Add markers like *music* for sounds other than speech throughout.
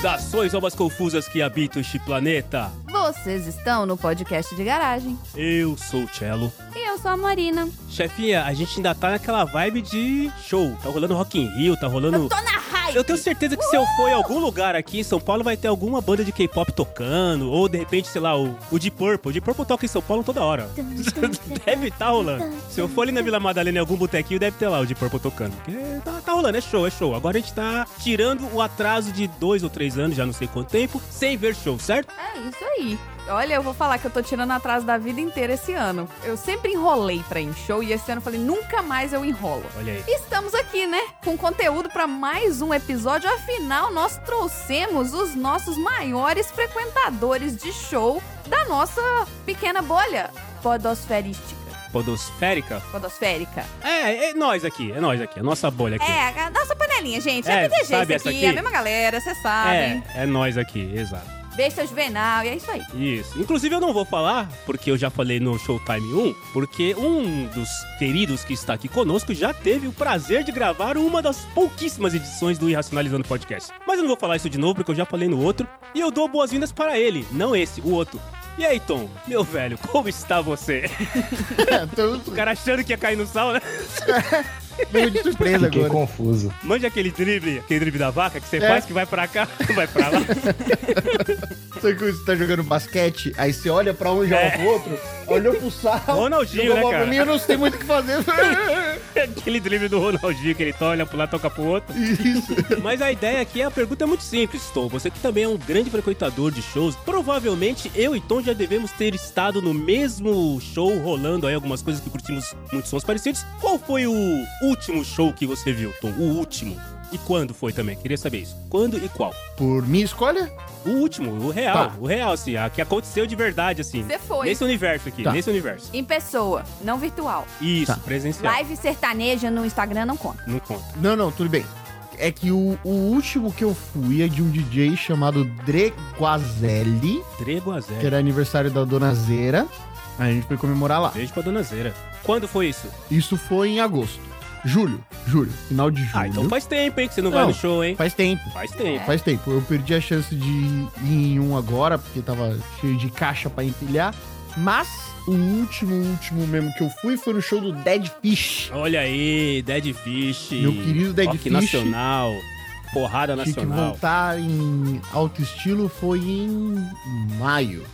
Saudações, almas confusas que habitam este planeta. Vocês estão no podcast de garagem. Eu sou o Cello. E eu sou a Marina. Chefinha, a gente ainda tá naquela vibe de show. Tá rolando Rock in Rio, tá rolando... Eu tô na! Eu tenho certeza que se eu for em algum lugar aqui em São Paulo, vai ter alguma banda de K-pop tocando. Ou, de repente, sei lá, o, o Deep Purple. O Deep Purple toca em São Paulo toda hora. *laughs* deve estar tá rolando. Se eu for ali na Vila Madalena em algum botequinho, deve ter lá o Deep Purple tocando. Porque tá, tá rolando, é show, é show. Agora a gente tá tirando o atraso de dois ou três anos, já não sei quanto tempo, sem ver show, certo? É isso aí. Olha, eu vou falar que eu tô tirando atraso da vida inteira esse ano. Eu sempre enrolei pra ir em show e esse ano eu falei, nunca mais eu enrolo. Olha aí. Estamos aqui, né? Com conteúdo pra mais um episódio. Afinal, nós trouxemos os nossos maiores frequentadores de show da nossa pequena bolha podosferística. Podosférica? Podosférica. É, é nós aqui, é nós aqui, a nossa bolha aqui. É, a nossa panelinha, gente. É, É, PDG sabe isso aqui, aqui? é a mesma galera, vocês sabem. É, é nós aqui, exato. Seu Juvenal, e é isso aí. Isso. Inclusive eu não vou falar, porque eu já falei no Showtime 1, porque um dos queridos que está aqui conosco já teve o prazer de gravar uma das pouquíssimas edições do Irracionalizando Podcast. Mas eu não vou falar isso de novo, porque eu já falei no outro, e eu dou boas-vindas para ele, não esse, o outro. E aí, Tom, meu velho, como está você? *laughs* O cara achando que ia cair no sal, né? *laughs* Meio de surpresa Fiquei agora. confuso. Mande aquele drible, aquele drible da vaca que você É. faz que vai pra cá, *laughs* vai pra lá. *laughs* Sabe que você tá jogando basquete, aí você olha pra um e joga É. pro outro, olhou pro sal, Ronaldinho, né, cara? mim, eu não sei muito o que fazer. *laughs* aquele drible do Ronaldinho que ele olha pro lado, toca pro outro. Isso. Mas a ideia aqui, a pergunta é muito simples, Tom. Você que também é um grande frequentador de shows, provavelmente eu e Tom já devemos ter estado no mesmo show, rolando aí algumas coisas que curtimos muitos sons parecidos. Qual foi o último show que você viu, Tom? O último. E quando foi também? Queria saber isso. Quando e qual? Por minha escolha? O último, o real, Tá. o real, assim, a que aconteceu de verdade, assim. Você foi. Nesse universo aqui, Tá. nesse universo. Em pessoa, não virtual. Isso, Tá. presencial. Live sertaneja no Instagram não conta. Não conta. Não, não, tudo bem. É que o, o último que eu fui é de um DJ chamado Dreguazelli, a que era aniversário da Dona Zera. Aí a gente foi comemorar lá. Beijo pra dona Zera. Quando foi isso? Isso foi em agosto. Julho, julho, final de julho. Ah, então faz tempo, hein, que você não, vai Não. no show, hein? Faz tempo. Faz tempo. Faz tempo. Eu perdi a chance de ir em um agora, porque tava cheio de caixa pra empilhar. Mas o último, último mesmo que eu fui foi no show do Dead Fish. Olha aí, Dead Fish. Meu querido Dead Rock Fish. nacional. Porrada Tinha que nacional. voltar em alto estilo foi em maio,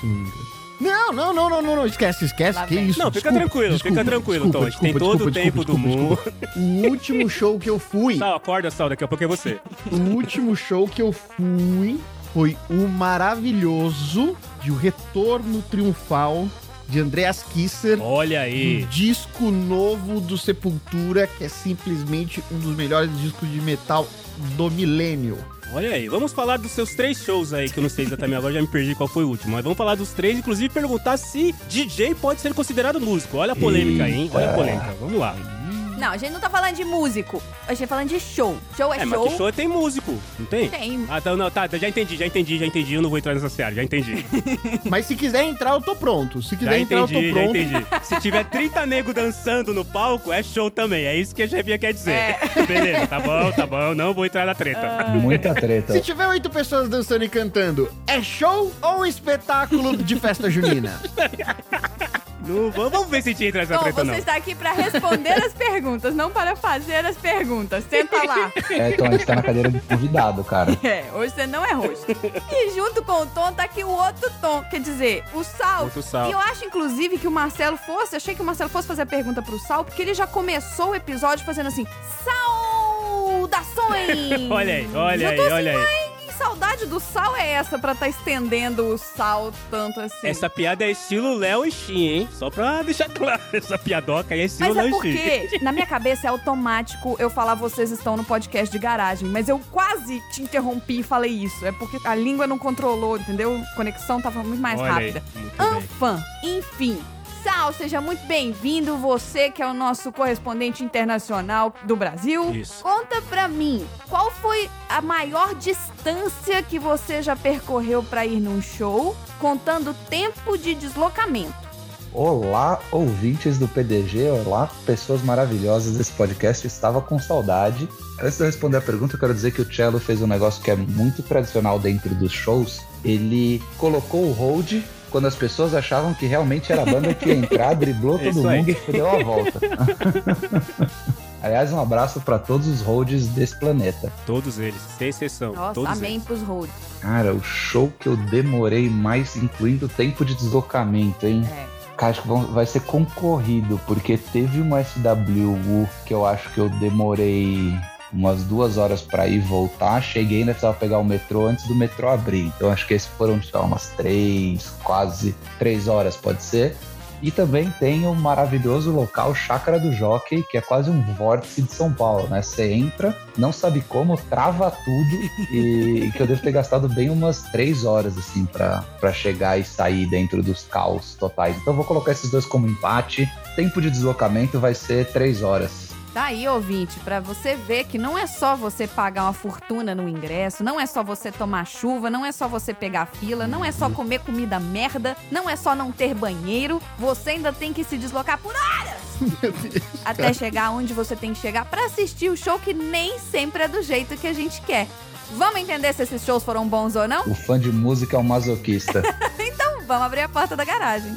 se não me engano. Não, não, não, não, não, não, esquece, esquece. Que isso? Não, fica desculpa, tranquilo, desculpa, fica tranquilo, desculpa, Tom. A gente tem desculpa, todo o desculpa, tempo do desculpa, desculpa. O último show que eu fui, Sal, acorda, Sal, daqui a pouco é você. o último show que eu fui foi o maravilhoso de O Retorno Triunfal de Andreas Kisser. Olha Um aí. disco novo do Sepultura, que é simplesmente um dos melhores discos de metal do milênio. Olha aí. Vamos falar dos seus três shows aí, que eu não sei exatamente agora, já me perdi qual foi o último. Mas vamos falar dos três, inclusive perguntar se DJ pode ser considerado músico. Olha a polêmica aí, hein? Olha a polêmica. Vamos lá. Não, a gente não tá falando de músico. A gente tá falando de show. Show é, É, mas show. que show tem músico, não tem? Tem. Ah, tá, não, tá, já entendi, já entendi, já entendi. Eu não vou entrar nessa seara, já entendi. *laughs* Mas se quiser entrar, eu tô pronto. Se quiser Já entrar, eu entendi, tô já pronto. entendi. *laughs* Se tiver 30 nego dançando no palco, é show também. É isso que a chefinha quer dizer. É. *laughs* Beleza, tá bom, tá bom. Não vou entrar na treta. Muita treta. Se tiver oito pessoas dançando e cantando, é show ou espetáculo de festa junina? Não, vamos, ver se a gente entra nessa Tom, treta, você não. está aqui para responder as perguntas, não para fazer as perguntas. Senta lá. É, então a gente tá na cadeira de convidado, cara. É, hoje você não é roxo. E junto com o Tom tá aqui o outro Tom, quer dizer, o Sal. Outro Sal. E eu acho, inclusive, que o Marcelo fosse, achei que o Marcelo fosse fazer a pergunta pro Sal, porque ele já começou o episódio fazendo assim, saudações! *laughs* Olha aí, olha aí, assim, olha aí. "Ai, Que saudade do Sal é essa pra tá estendendo o Sal tanto assim? Essa piada é estilo Léo e Shin, hein? Só pra deixar claro, *laughs* essa piadoca aí é estilo Mas é Léo e Shin. porque, na minha cabeça, é automático eu falar vocês estão no podcast de garagem. Mas eu quase te interrompi e falei isso. É porque a língua não controlou, entendeu? A conexão tava muito mais Olha aí, rápida. bem. Anfã, enfim. Sal, seja muito bem-vindo. Você que é o nosso correspondente internacional do Brasil. Isso. Conta pra mim, qual foi a maior distância que você já percorreu pra ir num show, contando tempo de deslocamento? Olá, ouvintes do PDG, olá, pessoas maravilhosas desse podcast. Eu estava com saudade. Antes de eu responder a pergunta, eu quero dizer que o Cello fez um negócio que é muito tradicional dentro dos shows. Ele colocou o hold quando as pessoas achavam que realmente era a banda que ia entrar, driblou *laughs* todo Isso aí. mundo e deu a volta. *laughs* Aliás, um abraço para todos os holds desse planeta. Todos eles, sem exceção. Nossa, todos amém eles. pros roads. Cara, o show que eu demorei mais, incluindo o tempo de deslocamento, hein? É. Cara, acho que vai ser concorrido, porque teve um SWU que eu acho que eu demorei umas duas horas pra ir e voltar. Cheguei ainda precisava pegar o metrô antes do metrô abrir. Então acho que esses foram, lá, umas três, quase três horas, pode ser. E também tem o maravilhoso local Chácara do Jockey, que é quase um vórtice de São Paulo, né? Você entra, não sabe como, trava tudo e, e que eu devo ter gastado bem umas três horas, assim, pra chegar e sair dentro dos caos totais. Então vou colocar esses dois como empate. Tempo de deslocamento vai ser três horas. Tá aí, ouvinte, pra você ver que não é só você pagar uma fortuna no ingresso, não é só você tomar chuva, não é só você pegar fila, não é só comer comida merda, não é só não ter banheiro, você ainda tem que se deslocar por horas *laughs* até chegar onde você tem que chegar pra assistir o show que nem sempre é do jeito que a gente quer. Vamos entender se esses shows foram bons ou não? O fã de música é um masoquista. *laughs* Então vamos abrir a porta da garagem.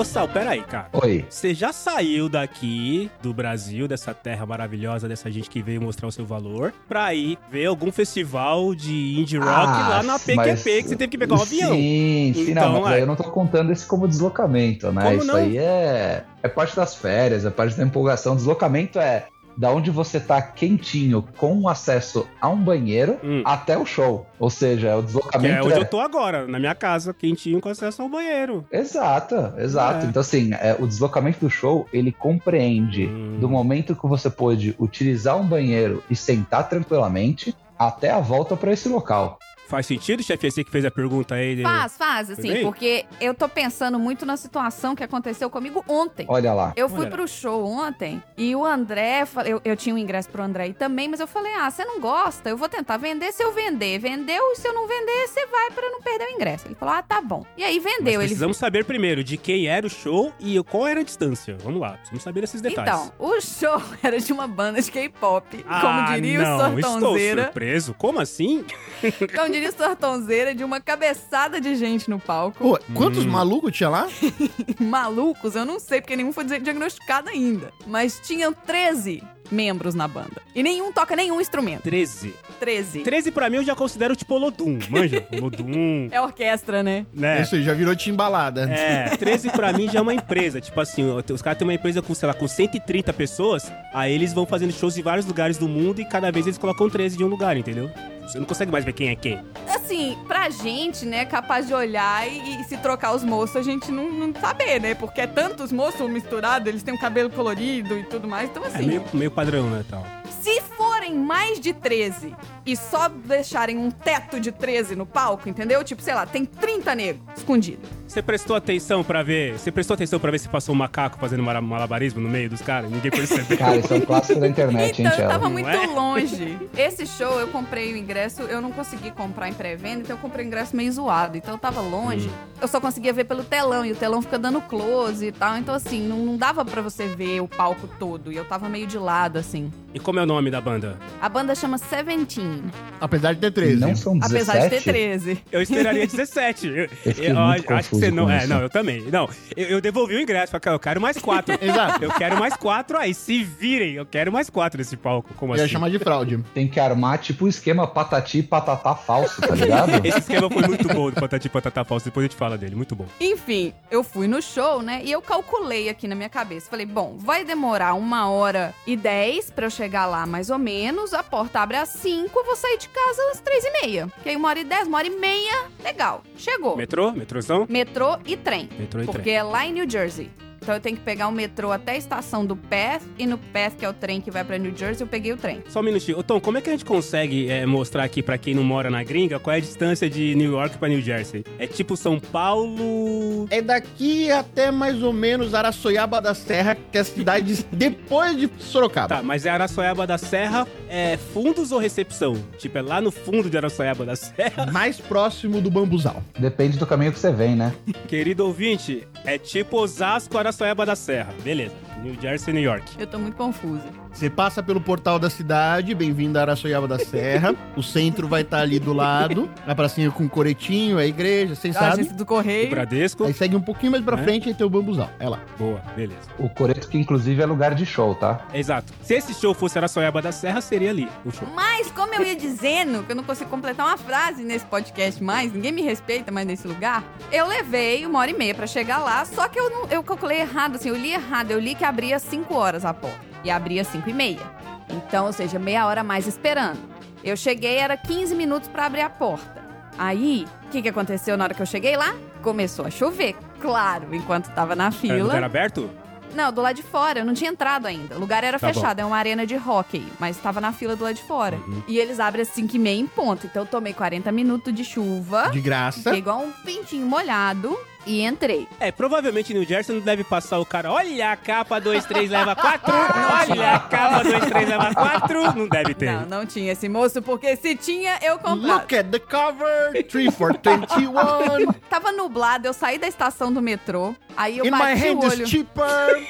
Ô, Sal, peraí, cara. Oi. Você já saiu daqui do Brasil, dessa terra maravilhosa, dessa gente que veio mostrar o seu valor, pra ir ver algum festival de indie rock Ah, lá na PQP, mas- que você teve que pegar um avião. Sim, sim, Então, não, mas é. aí eu não tô contando esse como deslocamento, né? Como Isso não? aí é, é parte das férias, é parte da empolgação. Deslocamento é da onde você tá quentinho com acesso a um banheiro Hum. até o show. Ou seja, o Que deslocamento é onde eu tô agora, na minha casa, quentinho com acesso ao banheiro. Exato, exato. É. Então, assim, é, o deslocamento do show, ele compreende Hum. do momento que você pôde utilizar um banheiro e sentar tranquilamente até a volta para esse local. Faz sentido, chefe? Você que fez a pergunta aí. de- Faz, faz, assim, bem? porque eu tô pensando muito na situação que aconteceu comigo ontem. Olha lá. Eu fui Olha. pro show ontem e o André, eu, eu tinha um ingresso pro André aí também, mas eu falei: ah, você não gosta? Eu vou tentar vender. Se eu vender, vendeu. E se eu não vender, você vai pra não perder o ingresso. Ele falou: ah, tá bom. E aí Mas vendeu. Ele precisamos saber primeiro de quem era o show e qual era a distância. Vamos lá, precisamos saber esses detalhes. Então, o show *laughs* era de uma banda de K-pop. Ah, como diria não, o Sortonzeira. Estou surpreso. Como assim? Como diria de uma cabeçada de gente no palco. Pô, quantos Hum. malucos tinha lá? *laughs* Malucos, eu não sei, porque nenhum foi di- diagnosticado ainda. Mas tinham 13 membros na banda. E nenhum toca nenhum instrumento. 13. 13. 13 pra mim eu já considero tipo Olodum, manja? *laughs* Olodum, É orquestra, né? né? Isso aí, já virou timbalada. É, 13 pra mim já é uma empresa. Tipo assim, os caras têm uma empresa com, sei lá, com 130 pessoas, aí eles vão fazendo shows em vários lugares do mundo e cada vez eles colocam 13 de um lugar, entendeu? Você não consegue mais ver quem é quem. Assim, pra gente, né, capaz de olhar e, e se trocar os moços, a gente não, não saber, né? Porque é tantos moços misturados, eles têm um cabelo colorido e tudo mais. Então, É assim, meio, meio padrão, né, tal. se forem mais de 13 e só deixarem um teto de 13 no palco, entendeu? Tipo, sei lá, tem 30 negros escondidos. Você prestou atenção pra ver? Você prestou atenção pra ver se passou um macaco fazendo malabarismo no meio dos caras? Ninguém percebeu. Cara, isso é um clássico da internet, hein, Então, eu Tchela? tava muito é? longe. Esse show, eu comprei o ingresso, eu não consegui comprar em pré-venda, então eu comprei o ingresso meio zoado. Então eu tava longe, Hum. eu só conseguia ver pelo telão, e o telão fica dando close e tal. Então, assim, não, não dava pra você ver o palco todo, e eu tava meio de lado, assim. E como é o nome da banda? A banda chama Seventeen, Apesar de ter 13. Não são 17? apesar de ter 13. Eu esperaria *laughs* 17. Eu, Eu eu muito acho que você não. É, não, eu também. Não, eu, eu devolvi o ingresso. Falei, cara, eu quero mais quatro. *laughs* Exato. Eu quero mais quatro aí. Se virem, eu quero mais quatro nesse palco. Como Eu ia assim? chamar de fraude. Tem que armar tipo o esquema patati e patatá falso, tá ligado? *laughs* Esse esquema foi muito bom do Patati Patata Falso. Depois a gente fala dele. Muito bom. Enfim, eu fui no show, né? E eu calculei aqui na minha cabeça. Falei, bom, vai demorar uma hora e dez pra eu chegar lá, mais ou menos. A porta abre às cinco, eu vou sair de casa às três e meia. Que aí uma hora e dez, uma hora e meia, legal. Chegou. Metrô? Metrôzão? Metrô e trem. Metrô e Porque trem. é lá em New Jersey. Então eu tenho que pegar o metrô até a estação do Path, e no Path, que é o trem que vai pra New Jersey, eu peguei o trem. Só um minutinho. Ô, Tom, como é que a gente consegue é, mostrar aqui pra quem não mora na gringa qual é a distância de New York pra New Jersey? É tipo São Paulo. É daqui até mais ou menos Araçoiaba da Serra, que é a cidade *laughs* depois de Sorocaba. Tá, mas é Araçoiaba da Serra, é fundos ou recepção? Tipo, é lá no fundo de Araçoiaba da Serra? *laughs* Mais próximo do bambuzal. Depende do caminho que você vem, né? *laughs* Querido ouvinte, é tipo Osasco, Araçoiaba da Serra. Beleza. New Jersey, New York. Eu tô muito confusa. Você passa pelo portal da cidade, bem-vindo a Araçoiaba da Serra. o centro vai estar ali do lado. A pracinha com coretinho, a igreja, vocês A sabem. agência do O Correio. Bradesco. Aí segue um pouquinho mais pra É. frente e tem o bambuzal. É lá. Boa, beleza. O Coreto, que inclusive é lugar de show, tá? Exato. Se esse show fosse Araçoiaba da Serra, seria ali o show. Mas, como eu ia dizendo, que eu não consigo completar uma frase nesse podcast mais, ninguém me respeita mais nesse lugar, eu levei uma hora e meia pra chegar lá, só que eu, não, eu calculei errado, assim, eu li errado. Eu li que abria 5 horas a porta e abria 5 e meia. Então, ou seja, meia hora a mais esperando. Eu cheguei, era 15 minutos pra abrir a porta. Aí, o que, que aconteceu na hora que eu cheguei lá? Começou a chover, claro, enquanto tava na fila. lugar aberto? Não, do lado de fora, eu não tinha entrado ainda. O lugar era Tá fechado, é uma arena de hockey, mas estava na fila do lado de fora. Uhum. E eles abrem às 5 e meia em ponto. Então eu tomei 40 minutos de chuva, De graça. fiquei igual um pintinho molhado e entrei. É, provavelmente New Jersey não deve passar o cara. Olha a capa 23 leva 4. *laughs* Olha a capa 23 leva 4. Não deve ter. Não, não tinha esse moço, porque se tinha, eu comprava. Look at the cover, 3 for 21. *laughs* Tava nublado, eu saí da estação do metrô, aí eu In my bati o hand olho. is cheaper.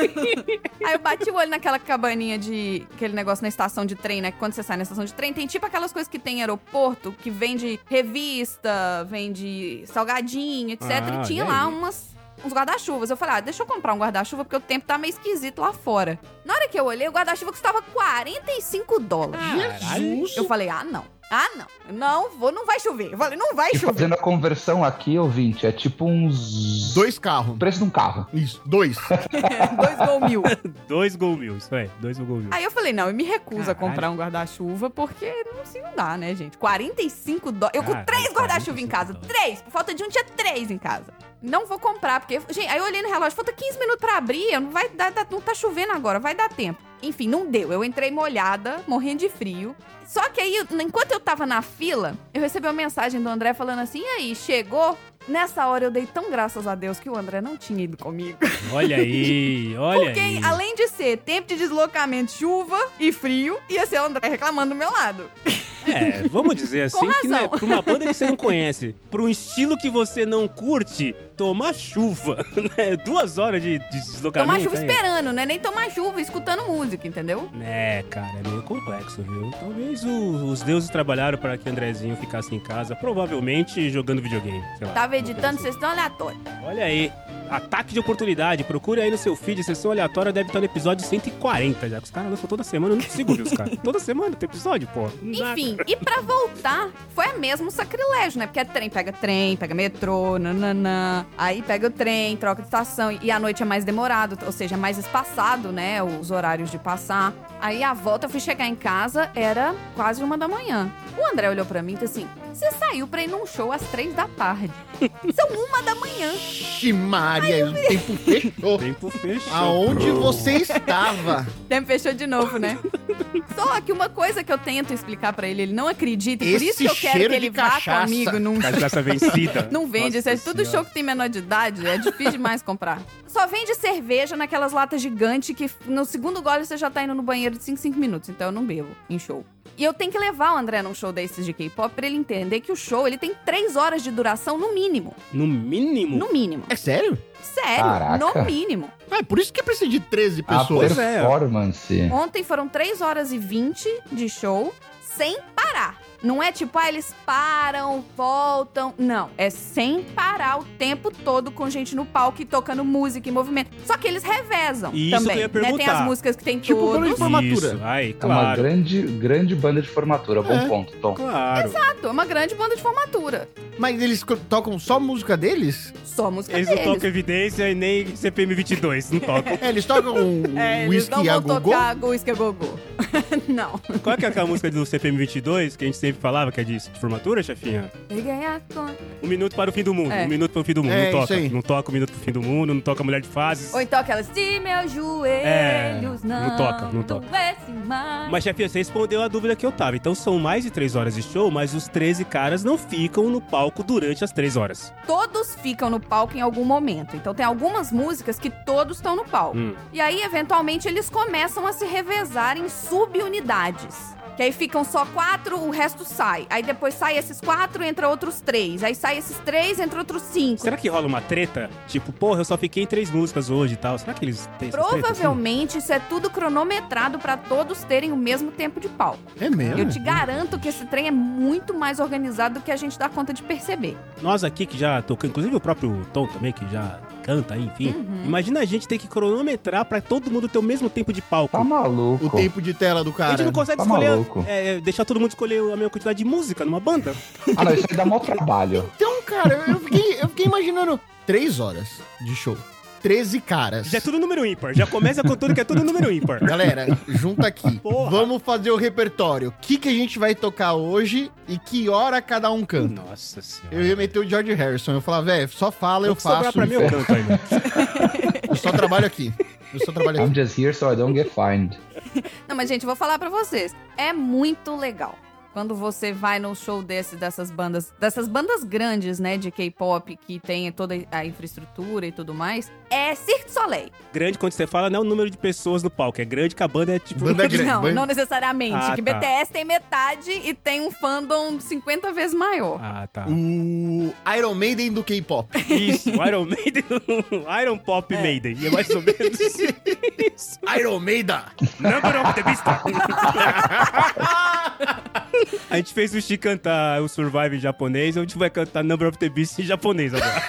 *laughs* Aí eu bati o olho naquela cabaninha de. aquele negócio na estação de trem, né? Que quando você sai na estação de trem, tem tipo aquelas coisas que tem em aeroporto, que vende revista, vende salgadinho, etc. Ah, e tinha e lá umas. Uns guarda-chuvas. Eu falei, ah, deixa eu comprar um guarda-chuva porque o tempo tá meio esquisito lá fora. Na hora que eu olhei, o guarda-chuva custava 45 dólares. Jesus. Eu falei, ah, não. Ah, não. Não, vou, não vai chover. Eu falei, não vai E chover. fazendo a conversão aqui, ouvinte, é tipo uns. Dois carros. O preço de um carro. Isso, dois. *laughs* Dois gol mil. *laughs* Dois gol mil, isso é. Dois gol mil. Aí eu falei, não, eu me recuso a Caralho. comprar um guarda-chuva, porque não se não dá, né, gente? 45 dólares. Eu com três guarda-chuva em 45 casa. dólares. Três. Por falta de um, tinha três em casa. Não vou comprar, porque. Gente, aí eu olhei no relógio, falta 15 minutos pra abrir, não vai dar, não tá chovendo agora, vai dar tempo. Enfim, não deu. Eu entrei molhada, morrendo de frio. Só que aí, enquanto eu tava na fila, eu recebi uma mensagem do André falando assim: e aí, chegou? Nessa hora eu dei tão graças a Deus que o André não tinha ido comigo. Olha aí, *laughs* olha Porque, aí. além de ser tempo de deslocamento, chuva e frio, ia ser o André reclamando do meu lado. É, vamos dizer assim que, né, pra uma banda que você não conhece, pra um estilo que você não curte, tomar chuva, *laughs* né? Duas horas de, de deslocamento. Tomar chuva esperando, né? Nem tomar chuva escutando música, entendeu? É, cara, é meio complexo, viu? Talvez o- os deuses trabalharam para que Andrezinho ficasse em casa, provavelmente jogando videogame. sei lá, Tava editando assim. sessão aleatória. Olha aí, ataque de oportunidade. Procure aí no seu feed, sessão aleatória deve estar no episódio 140 já. Que os caras lançam toda semana, eu não consigo ver os caras. *laughs* Toda semana tem episódio, pô. Enfim, e pra voltar, foi mesmo sacrilégio, né? Porque é trem, pega trem, pega metrô, nananã. Aí pega o trem, troca de estação. E a noite é mais demorado, ou seja, é mais espaçado, né? Os horários de passar. Aí a volta, eu fui chegar em casa, era quase uma da manhã. O André olhou pra mim e disse assim: Você saiu pra ir num show às três da tarde. *laughs* São uma da manhã. Ixi, Maria, o tempo fechou. Tempo fechou. Aonde bro. você estava? O tempo fechou de novo, né? *laughs* Só que uma coisa que eu tento explicar pra ele, ele não acredita. E por isso Esse que eu quero que ele vá cachaça. comigo num Cachaça *laughs* vencida. Não vende, isso é Nossa tudo Senhora. show que tem menor de idade, é difícil demais comprar. Só vende cerveja naquelas latas gigantes que no segundo gole você já tá indo no banheiro de 5 5 minutos, então eu não bebo em show. E eu tenho que levar o André num show desses de K-pop pra ele entender que o show ele tem 3 horas de duração no mínimo. No mínimo. No mínimo. É sério? Sério, Caraca. no mínimo. Ah, é por isso que precisa de 13 A pessoas. é. performance. Ontem foram 3 horas e 20 de show sem parar. Não é tipo, ah, eles param, voltam. Não. É sem parar o tempo todo com gente no palco e tocando música e movimento. Só que eles revezam Isso que eu também. ia né? Tem perguntar. as músicas que tem Tipo, de todos. formatura. Isso, aí, É uma claro. grande, grande banda de formatura. Bom É. ponto, Tom. Claro. Exato, é uma grande banda de formatura. Mas eles tocam só música deles? Só música Eles não deles. tocam evidência e nem CPM 22, não tocam. *laughs* É, eles tocam *laughs* É, eles Whisky não a vão Gogô? tocar Whisky a Gogô. *laughs* não. Qual que é aquela música do CPM 22 que a gente sempre sempre falava, que é disso, de formatura, chefinha? A. Um minuto para o fim do mundo. É. Um minuto para o fim do mundo. É, não isso toca. aí. Não toca o minuto pro fim do mundo, não toca mulher de fases. Ou então aquelas de meus joelhos É, não, não toca, não toca. mais. Mas, chefinha, você respondeu a dúvida que eu tava. Então são mais de três horas de show, mas os 13 caras não ficam no palco durante as três horas. Todos ficam no palco em algum momento. Então tem algumas músicas que todos estão no palco. Hum. E aí, eventualmente, eles começam a se revezar em subunidades. Que aí ficam só quatro, o resto sai. Aí depois sai esses quatro, entra outros três. Aí sai esses três, entra outros cinco. Será que rola uma treta? Tipo, porra, eu só fiquei em três músicas hoje e tal. Será que eles têm assim? Provavelmente isso é tudo cronometrado pra todos terem o mesmo tempo de palco. É mesmo? Eu te garanto que esse trem é muito mais organizado do que a gente dá conta de perceber. Nós aqui que já tocamos, inclusive o próprio Tom também, que já canta enfim. Uhum. Imagina a gente ter que cronometrar pra todo mundo ter o mesmo tempo de palco. Tá maluco. O tempo de tela do a cara. gente não consegue tá escolher, maluco. é, deixar todo mundo escolher a mesma quantidade de música numa banda. Ah, não, isso aí dá maior trabalho. Então, cara, eu fiquei, eu fiquei imaginando três horas de show. 13 caras. Já é tudo número ímpar. Já começa com tudo que é tudo número ímpar. *laughs* Galera, junta aqui. Porra. Vamos fazer o repertório. O que, que a gente vai tocar hoje e que hora cada um canta. Nossa senhora. Eu ia meter o George Harrison. Eu falava, velho, só fala, eu sobrar faço. pra mim, eu canto ainda. Eu só trabalho aqui. Eu só trabalho I'm aqui. just here so I don't get fined. Não, mas gente, eu vou falar pra vocês. É muito legal. Quando você vai num show desse, dessas bandas, dessas bandas grandes, né, de K-pop, que tem toda a infraestrutura e tudo mais, é Cirque du Soleil. Grande, quando você fala, não é o número de pessoas no palco. É grande que a banda é tipo... Banda *laughs* grande. não, banda- não necessariamente. Ah, que tá. BTS tem metade e tem um fandom 50 vezes maior. Ah, tá. O Iron Maiden do K-pop. Isso, o Iron Maiden, Iron Pop Maiden. E é mais ou menos *laughs* isso. Iron Maiden! Number of the Beast. *laughs* A gente fez o Chi cantar o Survive em japonês, a gente vai cantar Number of the Beast em japonês agora.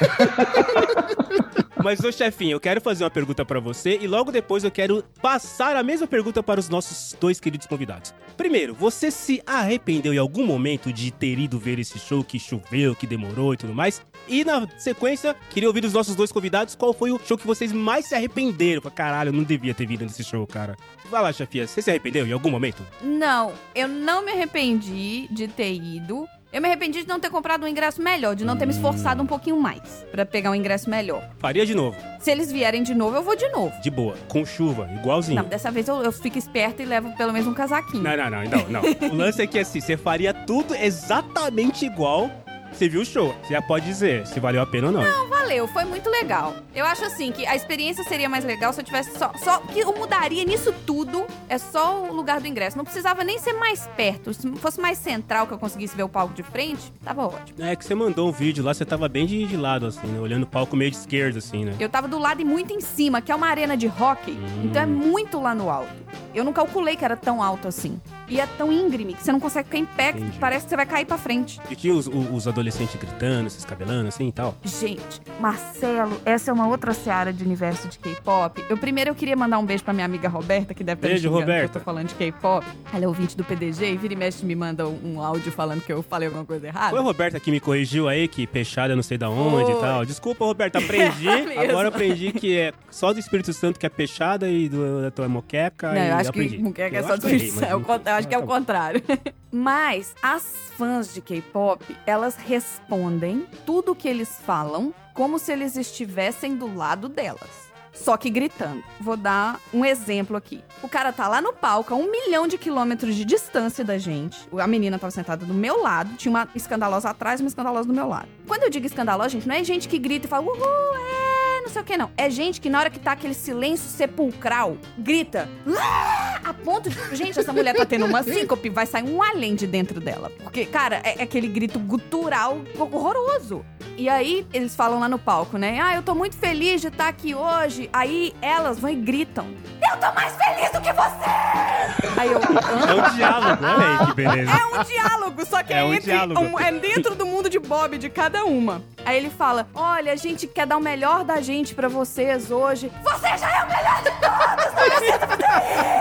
*laughs* Mas, ô chefinho, eu quero fazer uma pergunta pra você e logo depois eu quero passar a mesma pergunta para os nossos dois queridos convidados. Primeiro, você se arrependeu em algum momento de ter ido ver esse show que choveu, que demorou e tudo mais? E na sequência, queria ouvir dos nossos dois convidados qual foi o show que vocês mais se arrependeram. Falei, Caralho, eu não devia ter vindo nesse show, cara. Vai lá, chefia, você se arrependeu em algum momento? Não, eu não me arrependi de ter ido. Eu me arrependi de não ter comprado um ingresso melhor, de não ter me esforçado um pouquinho mais pra pegar um ingresso melhor. Faria de novo, Se eles vierem de novo, eu vou de novo. de boa, com chuva, igualzinho. Não, dessa vez eu, eu fico esperta e levo pelo menos um casaquinho. Não, não, não, não, não. *laughs* O lance é que assim, você faria tudo exatamente igual. Você viu o show. Você já pode dizer se valeu a pena ou não. Valeu, foi muito legal. Eu acho assim que a experiência seria mais legal se eu tivesse só. Só que eu mudaria nisso tudo. É só o lugar do ingresso. Não precisava nem ser mais perto. Se fosse mais central que eu conseguisse ver o palco de frente, tava ótimo. É que você mandou um vídeo lá, você tava bem de, de lado, assim, né? Olhando o palco meio de esquerda, assim, né? Eu tava do lado e muito em cima, que é uma arena de hockey. Hum. Então é muito lá no alto. Eu não calculei que era tão alto assim. E é tão íngreme que você não consegue ficar em pé, que Entendi. parece que você vai cair pra frente. E tinha os, os adolescentes gritando, se escabelando, assim e tal. Gente, Marcelo, essa é uma outra seara de universo de K-pop. Eu primeiro eu queria mandar um beijo pra minha amiga Roberta, que deve estar Beijo, Roberta. Eu tô falando de K-pop. Ela é ouvinte do PDG e vira e mexe me manda um, um áudio falando que eu falei alguma coisa errada. Foi a Roberta que me corrigiu aí, que peixada não sei da onde Foi. e tal. Desculpa, Roberta, aprendi. *laughs* É agora aprendi que é só do Espírito Santo que é peixada e do, da tua moqueca. Não, e eu acho aprendi. que muqueca é só que eu errei, descrição. mas- Eu acho que é o contrário. *laughs* Mas as fãs de K-pop, elas respondem tudo que eles falam como se eles estivessem do lado delas. Só que gritando. Vou dar um exemplo aqui. O cara tá lá no palco, a um milhão de quilômetros de distância da gente. A menina tava sentada do meu lado, tinha uma escandalosa atrás uma escandalosa do meu lado. Quando eu digo escandalosa, gente, não é gente que grita e fala, uhul, é, não sei o que, não. É gente que na hora que tá aquele silêncio sepulcral, grita, "Ah!" a ponto de. Gente, essa mulher tá tendo uma *laughs* síncope, vai sair um além de dentro dela. Porque, cara, é, é aquele grito gutural horroroso. E aí, eles falam lá no palco, né? Ah, eu tô muito feliz de estar aqui hoje. Aí elas vão e gritam: Eu tô mais feliz do que você! Aí eu. "Hã?" É um diálogo, olha aí que beleza. É um diálogo, só que É é, um entre, diálogo. um- é dentro do mundo de Bob de cada uma. Aí ele fala: Olha, a gente quer dar o melhor da gente pra vocês hoje. Você já é o melhor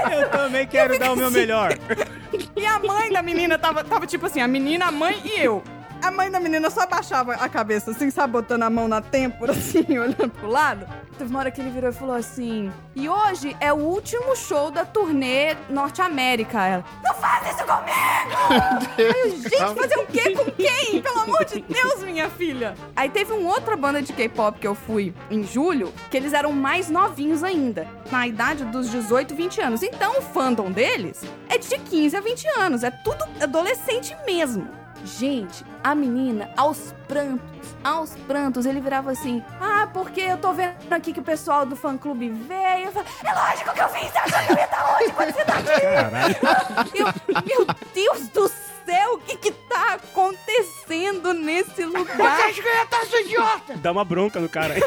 de Eu também quero dar o meu melhor. E a mãe da menina tava, tava tipo assim, a menina, a mãe e eu. A mãe da menina só baixava a cabeça, assim, sabe, botando a mão na têmpora, *laughs* assim, olhando pro lado. Teve uma hora que ele virou e falou assim: E hoje é o último show da turnê Norte América. Ela, não faz isso comigo! *laughs* Aí gente, fazer o quê com quem? Pelo amor de Deus, minha filha! Aí teve uma outra banda de K-pop que eu fui em julho, que eles eram mais novinhos ainda, na idade dos 18, 20 anos. Então o fandom deles é de 15 a 20 anos, é tudo adolescente mesmo. Gente, a menina, aos prantos, aos prantos, ele virava assim: Ah, porque eu tô vendo aqui que o pessoal do fã clube veio. Eu falei, é lógico que eu vim, você achou que eu ia estar quando você tá aqui? Eu, meu Deus do céu, o que que tá acontecendo nesse lugar? que eu ia estar, idiota? Dá uma bronca no cara. *laughs*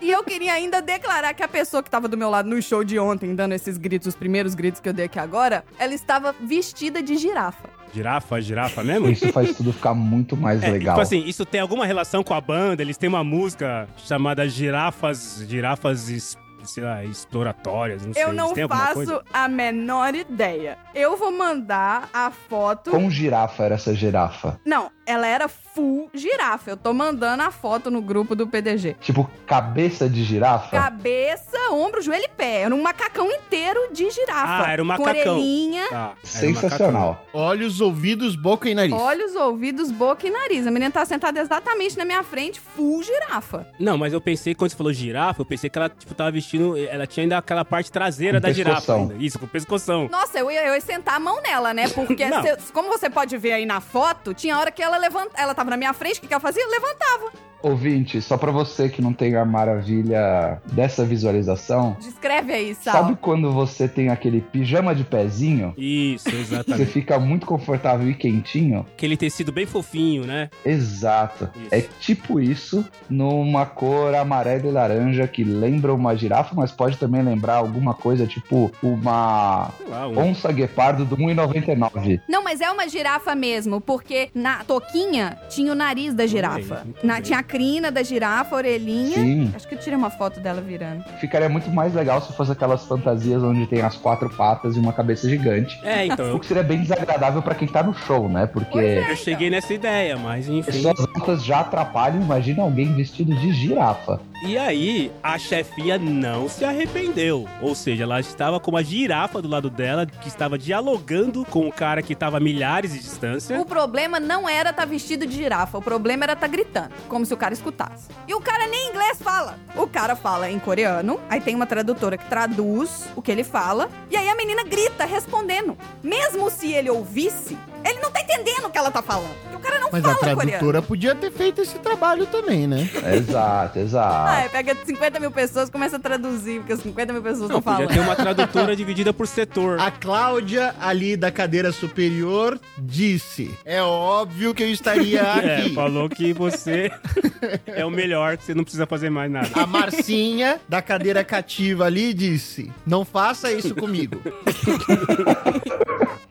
E eu queria ainda declarar que a pessoa que tava do meu lado no show de ontem, dando esses gritos, os primeiros gritos que eu dei aqui agora, ela estava vestida de girafa. Girafa, girafa mesmo? Isso faz tudo ficar muito mais É, legal. Tipo assim, isso tem alguma relação com a banda? Eles têm uma música chamada Girafas, Girafas, es- sei lá, exploratórias, não sei. Eu Eles não alguma faço coisa? a menor ideia. Eu vou mandar a foto. Quão girafa era essa girafa? Não, ela era full girafa. Eu tô mandando a foto no grupo do PDG. Tipo, cabeça de girafa? Cabeça, ombro, joelho e pé. Era um macacão inteiro de girafa. Ah, era um Com macacão. orelhinha, Tá, era um Sensacional. Olhos, ouvidos, boca e nariz. olhos, ouvidos, boca e nariz. A menina tá sentada exatamente na minha frente, full girafa. macacão. Não, mas eu pensei, quando você falou girafa, eu pensei que ela, tipo, tava vestindo. Ela tinha ainda aquela parte traseira Com da girafa. pescoção. Ainda. Isso, com pescoção. Nossa, eu ia, eu ia sentar a mão nela, né? Porque, como você pode ver aí na foto, tinha hora que ela levanta, ela tava na minha frente, o que, que ela fazia? Levantava. Ouvinte, só pra você que não tem a maravilha dessa visualização, Descreve aí, Sal. sabe quando você tem aquele pijama de pezinho? Isso, *laughs* Você exatamente. fica muito confortável e quentinho? Aquele tecido bem fofinho, né? Exato. Isso. É tipo isso numa cor amarela e laranja que lembra uma girafa, mas pode também lembrar alguma coisa tipo uma lá, um... onça guepardo do 1,99. Não, mas é uma girafa mesmo, porque na toquinha tinha o nariz da girafa. muito Na- tinha a crina da girafa, a orelhinha. Sim. Acho que eu tirei uma foto dela virando. Ficaria muito mais legal se fosse aquelas fantasias onde tem as quatro patas e uma cabeça gigante. É, então, O que seria bem desagradável pra quem tá no show, né? Porque é. eu cheguei nessa ideia, mas enfim. pessoas altas já atrapalham. Imagina alguém vestido de girafa. E aí, a chefinha não se arrependeu. Ou seja, ela estava com uma girafa do lado dela, que estava dialogando com o cara que estava a milhares de distância. O problema não era estar vestido de girafa, o problema era estar gritando, como se o cara escutasse. E o cara nem inglês fala. O cara fala em coreano, aí tem uma tradutora que traduz o que ele fala, e aí a menina grita respondendo. Mesmo se ele ouvisse, ele não tá entendendo o que ela tá falando. Porque o cara não Mas a fala coreano. tradutora podia ter feito esse trabalho também, né? exato, exato. Ah, é, pega 50 mil pessoas e começa a traduzir, porque 50 mil pessoas Não, estão podia falando. ter uma tradutora dividida por setor. A Cláudia, ali da cadeira superior, disse: É óbvio que eu estaria *laughs* É, aqui. falou que você é o melhor, que você não precisa fazer mais nada. A Marcinha, da cadeira cativa ali, disse: Não faça isso comigo. *laughs*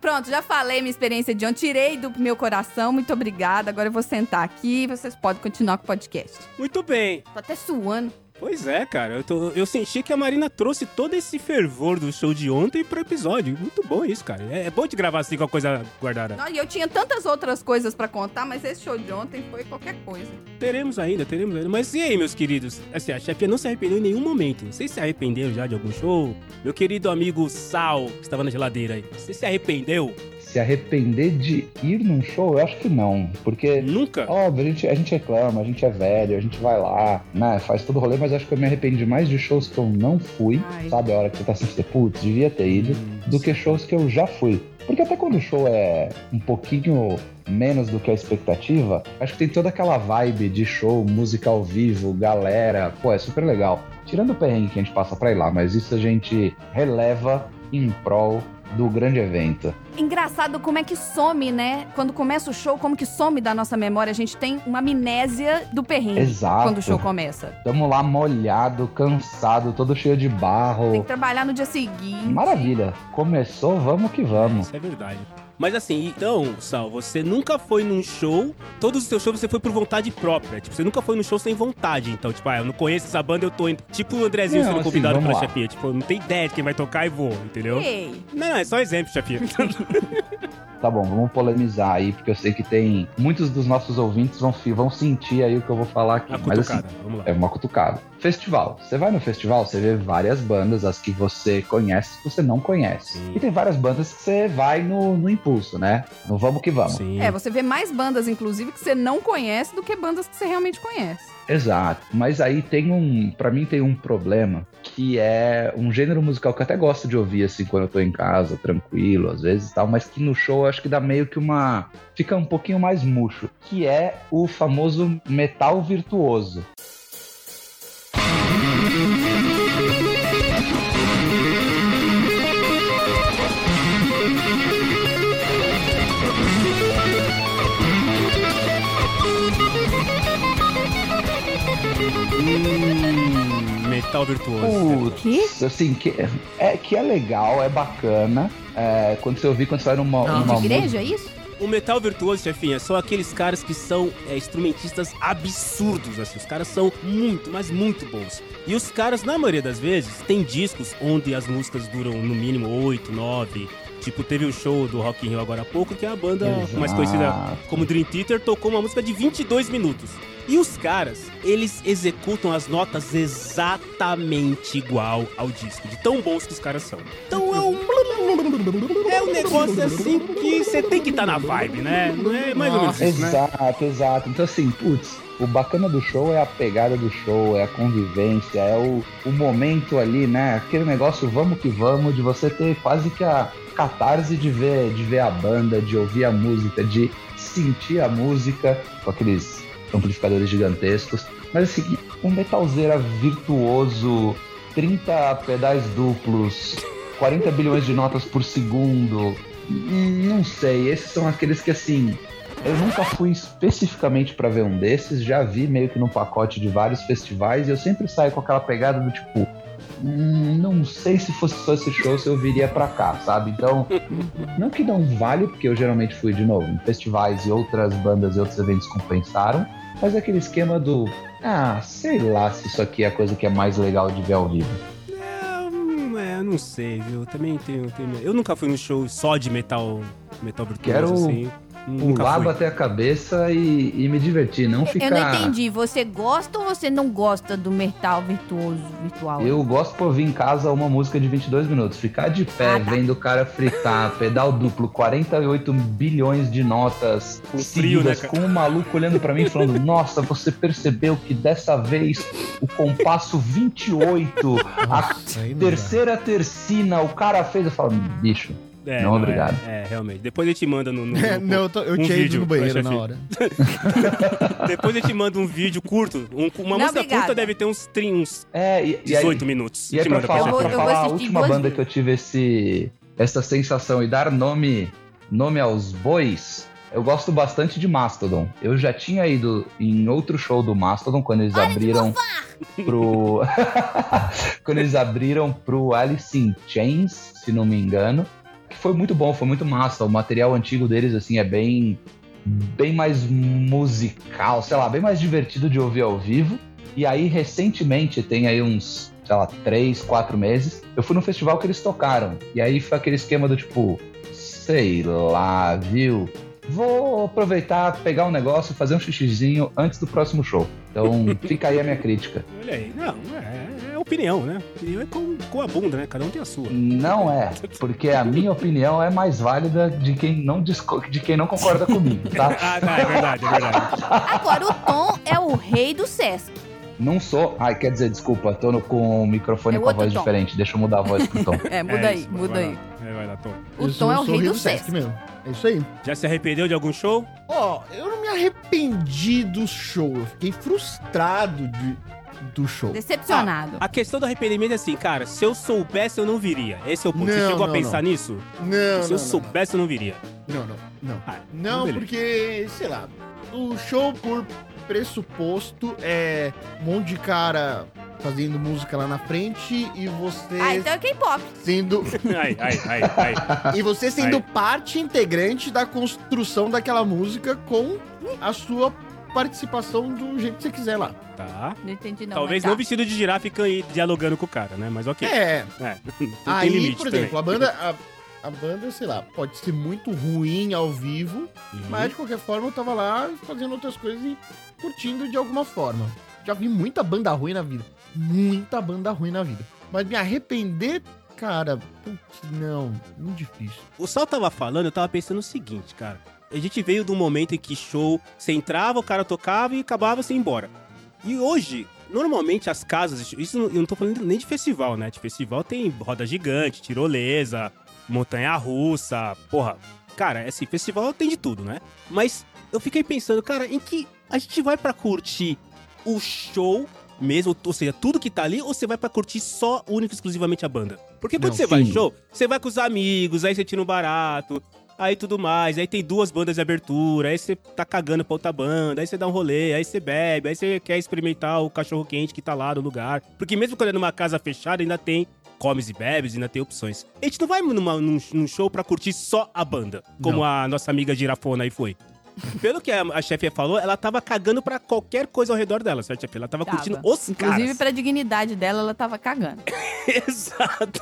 Pronto, já falei minha experiência de ontem, tirei do meu coração, muito obrigada. Agora eu vou sentar aqui e vocês podem continuar com o podcast. Muito bem. Tô até suando. Pois é, cara. Eu, tô- eu senti que a Marina trouxe todo esse fervor do show de ontem pro episódio. Muito bom isso, cara. É, é bom de gravar assim com a coisa guardada. Não, E eu tinha tantas outras coisas pra contar, mas esse show de ontem foi qualquer coisa. Teremos ainda, teremos ainda. Mas e aí, meus queridos? Assim, a chefinha não se arrependeu em nenhum momento. Vocês se arrependeram já de algum show? Meu querido amigo Sal, que estava na geladeira aí. Você se arrependeu? Se arrepender de ir num show, eu acho que não. Porque Nunca? Óbvio, a gente, a gente reclama, a gente é velho, a gente vai lá, né? Faz todo o rolê, mas acho que eu me arrependi mais de shows que eu não fui, Ai. sabe? A hora que você tá assim, você, putz, devia ter ido, do que shows que eu já fui. Porque até quando o show é um pouquinho menos do que a expectativa, acho que tem toda aquela vibe de show, música ao vivo, galera, pô, é super legal. Tirando o perrengue que a gente passa pra ir lá, mas isso a gente releva em prol do grande evento. Engraçado como é que some, né? Quando começa o show, como que some da nossa memória. A gente tem uma amnésia do perrengue Exato. quando o show começa. Tamo lá molhado, cansado, todo cheio de barro. Tem que trabalhar no dia seguinte. Maravilha. Começou, vamos que vamos. Isso é verdade. Mas assim, então, Sal, você nunca foi num show, todos os seus shows você foi por vontade própria. Tipo, você nunca foi num show sem vontade. Então, tipo, ah, eu não conheço essa banda, eu tô indo. Tipo o Andrezinho Não, sendo assim, convidado pela lá. chefinha. Tipo, eu não tenho ideia de quem vai tocar e vou, entendeu? Ei, Não, não, é só exemplo, chefinha. *laughs* Tá bom, vamos polemizar aí, porque eu sei que tem. Muitos dos nossos ouvintes vão, vão sentir aí o que eu vou falar aqui. A Mas assim, cutucada, vamos lá. é uma cutucada. Festival. Você vai no festival, você vê várias bandas, as que você conhece, as que você não conhece. Sim. E tem várias bandas que você vai no, no impulso, né? No vamos que vamos. Sim. É, você vê mais bandas, inclusive, que você não conhece do que bandas que você realmente conhece. Exato. Mas aí tem um. Pra mim tem um problema que é um gênero musical que eu até gosto de ouvir, assim, quando eu tô em casa, tranquilo, às vezes e tal, mas que no show eu acho que dá meio que uma. Fica um pouquinho mais murcho. Que é o famoso metal virtuoso. Metal virtuoso. Putz, assim, que é, que é legal, é bacana. É, quando você ouvir, quando você vai numa. Não. numa De igreja, é isso? O metal virtuoso, chefinha, são aqueles caras que são é, instrumentistas absurdos, assim. Os caras são muito, mas muito bons. E os caras, na maioria das vezes, tem discos onde as músicas duram no mínimo 8, 9. Tipo, teve o show do Rock in Rio agora há pouco, que é a banda mais conhecida Exato. como Dream Theater tocou uma música de 22 minutos. E os caras, eles executam as notas exatamente igual ao disco, de tão bons que os caras são. Então é um. É um negócio assim que você tem que estar na vibe, né? Não é mais ou menos isso, né? Exato, exato. Então, assim, putz, o bacana do show é a pegada do show, é a convivência, é o, o momento ali, né? Aquele negócio vamos que vamos, de você ter quase que a catarse de ver, de ver a banda, de ouvir a música, de sentir a música com aqueles amplificadores gigantescos. Mas assim, um metalzeira virtuoso, 30 pedais duplos, 40 bilhões de notas por segundo. Hum, Não sei, esses são aqueles que assim. Eu nunca fui especificamente pra ver um desses, já vi meio que no pacote de vários festivais e eu sempre saio com aquela pegada do tipo. "Hum, não sei se fosse só esse show se eu viria pra cá, sabe? Então, *laughs* não que não vale, porque eu geralmente fui de novo em festivais e outras bandas e outros eventos compensaram, mas é aquele esquema do. Ah, sei lá se isso aqui é a coisa que é mais legal de ver ao vivo. É, é, não sei, viu? Também tenho, tenho. Eu nunca fui no show só de metal, metal virtuoso, Quero assim. Nunca Pular, fui. bater a cabeça e, e me divertir, não ficar. Eu não entendi. Você gosta ou você não gosta do metal virtuoso virtual? Eu gosto de ouvir em casa uma música de 22 minutos. Ficar de pé Ah, tá. vendo o cara fritar, pedal duplo, 48 bilhões de notas Com frio, seguidas, né, cara? com um maluco olhando pra mim falando: Nossa, você percebeu que dessa vez o compasso 28, a Nossa, dá. terceira tercina, o cara fez. Eu falo: Bicho, É, Não, é, obrigado. É, realmente. Depois eu te mando no. no *laughs* É, grupo. não, eu, tô- eu um tinha ido vídeo, no banheiro na hora. *laughs* Depois eu te mando um vídeo curto. um- uma Não, música obrigada. curta deve ter uns, 30, uns é. E, e aí- 18 minutos. E aí, te pra falar, Eu vou- pra falar a última banda vezes. que eu tive esse, essa sensação e dar nome, nome aos bois, eu gosto bastante de Mastodon. Eu já tinha ido em outro show do Mastodon quando eles abriram pro. *laughs* quando eles abriram pro Alice in Chains, se não me engano. Foi muito bom, foi muito massa. O material antigo deles, assim, é bem. Bem mais musical, sei lá, bem mais divertido de ouvir ao vivo. E aí, recentemente, tem aí uns, sei lá, três, quatro meses, eu fui no festival que eles tocaram. E aí foi aquele esquema do tipo, sei lá, viu? Vou aproveitar, pegar um negócio, fazer um xixizinho antes do próximo show. Então, *laughs* fica aí a minha crítica. Olha aí. Não, é opinião, né? Opinião é com, com a bunda, né? Cada um tem a sua. Não é, *laughs* porque a minha opinião é mais válida de quem não, disco- de quem não concorda comigo, tá? *laughs* Ah, não, é verdade, é verdade. Agora, o Tom é o rei do Sesc. Não sou. Ai, quer dizer, desculpa, tô no- com o microfone É com a voz tom. diferente. Deixa eu mudar a voz pro tom. *laughs* É, muda É aí, isso, muda vai aí. lá. É, vai lá, Tom. O Eu Tom é o rei do Sesc Sesc. mesmo. É isso aí. Já se arrependeu de algum show? Ó, eu não me arrependi do show. Eu fiquei frustrado de, do show. Decepcionado. A questão do arrependimento é assim, cara, se eu soubesse, eu não viria. Esse é o ponto. Você Não, chegou a não, pensar não. nisso? Não, se não, eu soubesse, eu não viria. não, não, não. Ah, Não, porque, sei lá, o show por pressuposto é um monte de cara fazendo música lá na frente e você Ah, então é K-pop. sendo *laughs* Ai, ai, ai, ai. e você sendo Aí. parte integrante da construção daquela música com a sua participação do jeito que você quiser lá. Tá. Não entendi, não. Talvez não tá. vestido de girafa e e dialogando com o cara, né? Mas ok. É, É. *laughs* Tem aí, limite por também. exemplo, a banda a, a banda, sei lá, pode ser muito ruim ao vivo, Uhum. mas de qualquer forma eu tava lá fazendo outras coisas e curtindo de alguma forma. Já vi muita banda ruim na vida. Muita banda ruim na vida. Mas me arrepender, cara, putz, não, muito difícil. O Sal tava falando, eu tava pensando o seguinte, cara. A gente veio de um momento em que show, você entrava, o cara tocava e acabava, você ia embora. E hoje, normalmente as casas, isso eu não tô falando nem de festival, né? De festival tem roda gigante, tirolesa, montanha-russa, porra. Cara, assim, festival tem de tudo, né? Mas eu fiquei pensando, cara, em que a gente vai pra curtir o show mesmo, ou seja, tudo que tá ali, ou você vai pra curtir só, único e exclusivamente a banda? Porque quando Não, você vai em sim. show, você vai com os amigos, aí você tira um barato, aí tudo mais, aí tem duas bandas de abertura, aí você tá cagando pra outra banda, aí você dá um rolê, aí você bebe, aí você quer experimentar o cachorro quente que tá lá no lugar. Porque mesmo quando é numa casa fechada, ainda tem comes e bebes, ainda tem opções. A gente não vai numa- num, num show pra curtir só a banda, como Não. a nossa amiga girafona aí foi. Pelo que a, a chefe falou, ela tava cagando pra qualquer coisa ao redor dela, certo, chefe? Ela tava, Tava. curtindo os Inclusive, caras. pra dignidade dela, ela tava cagando. *laughs* Exato.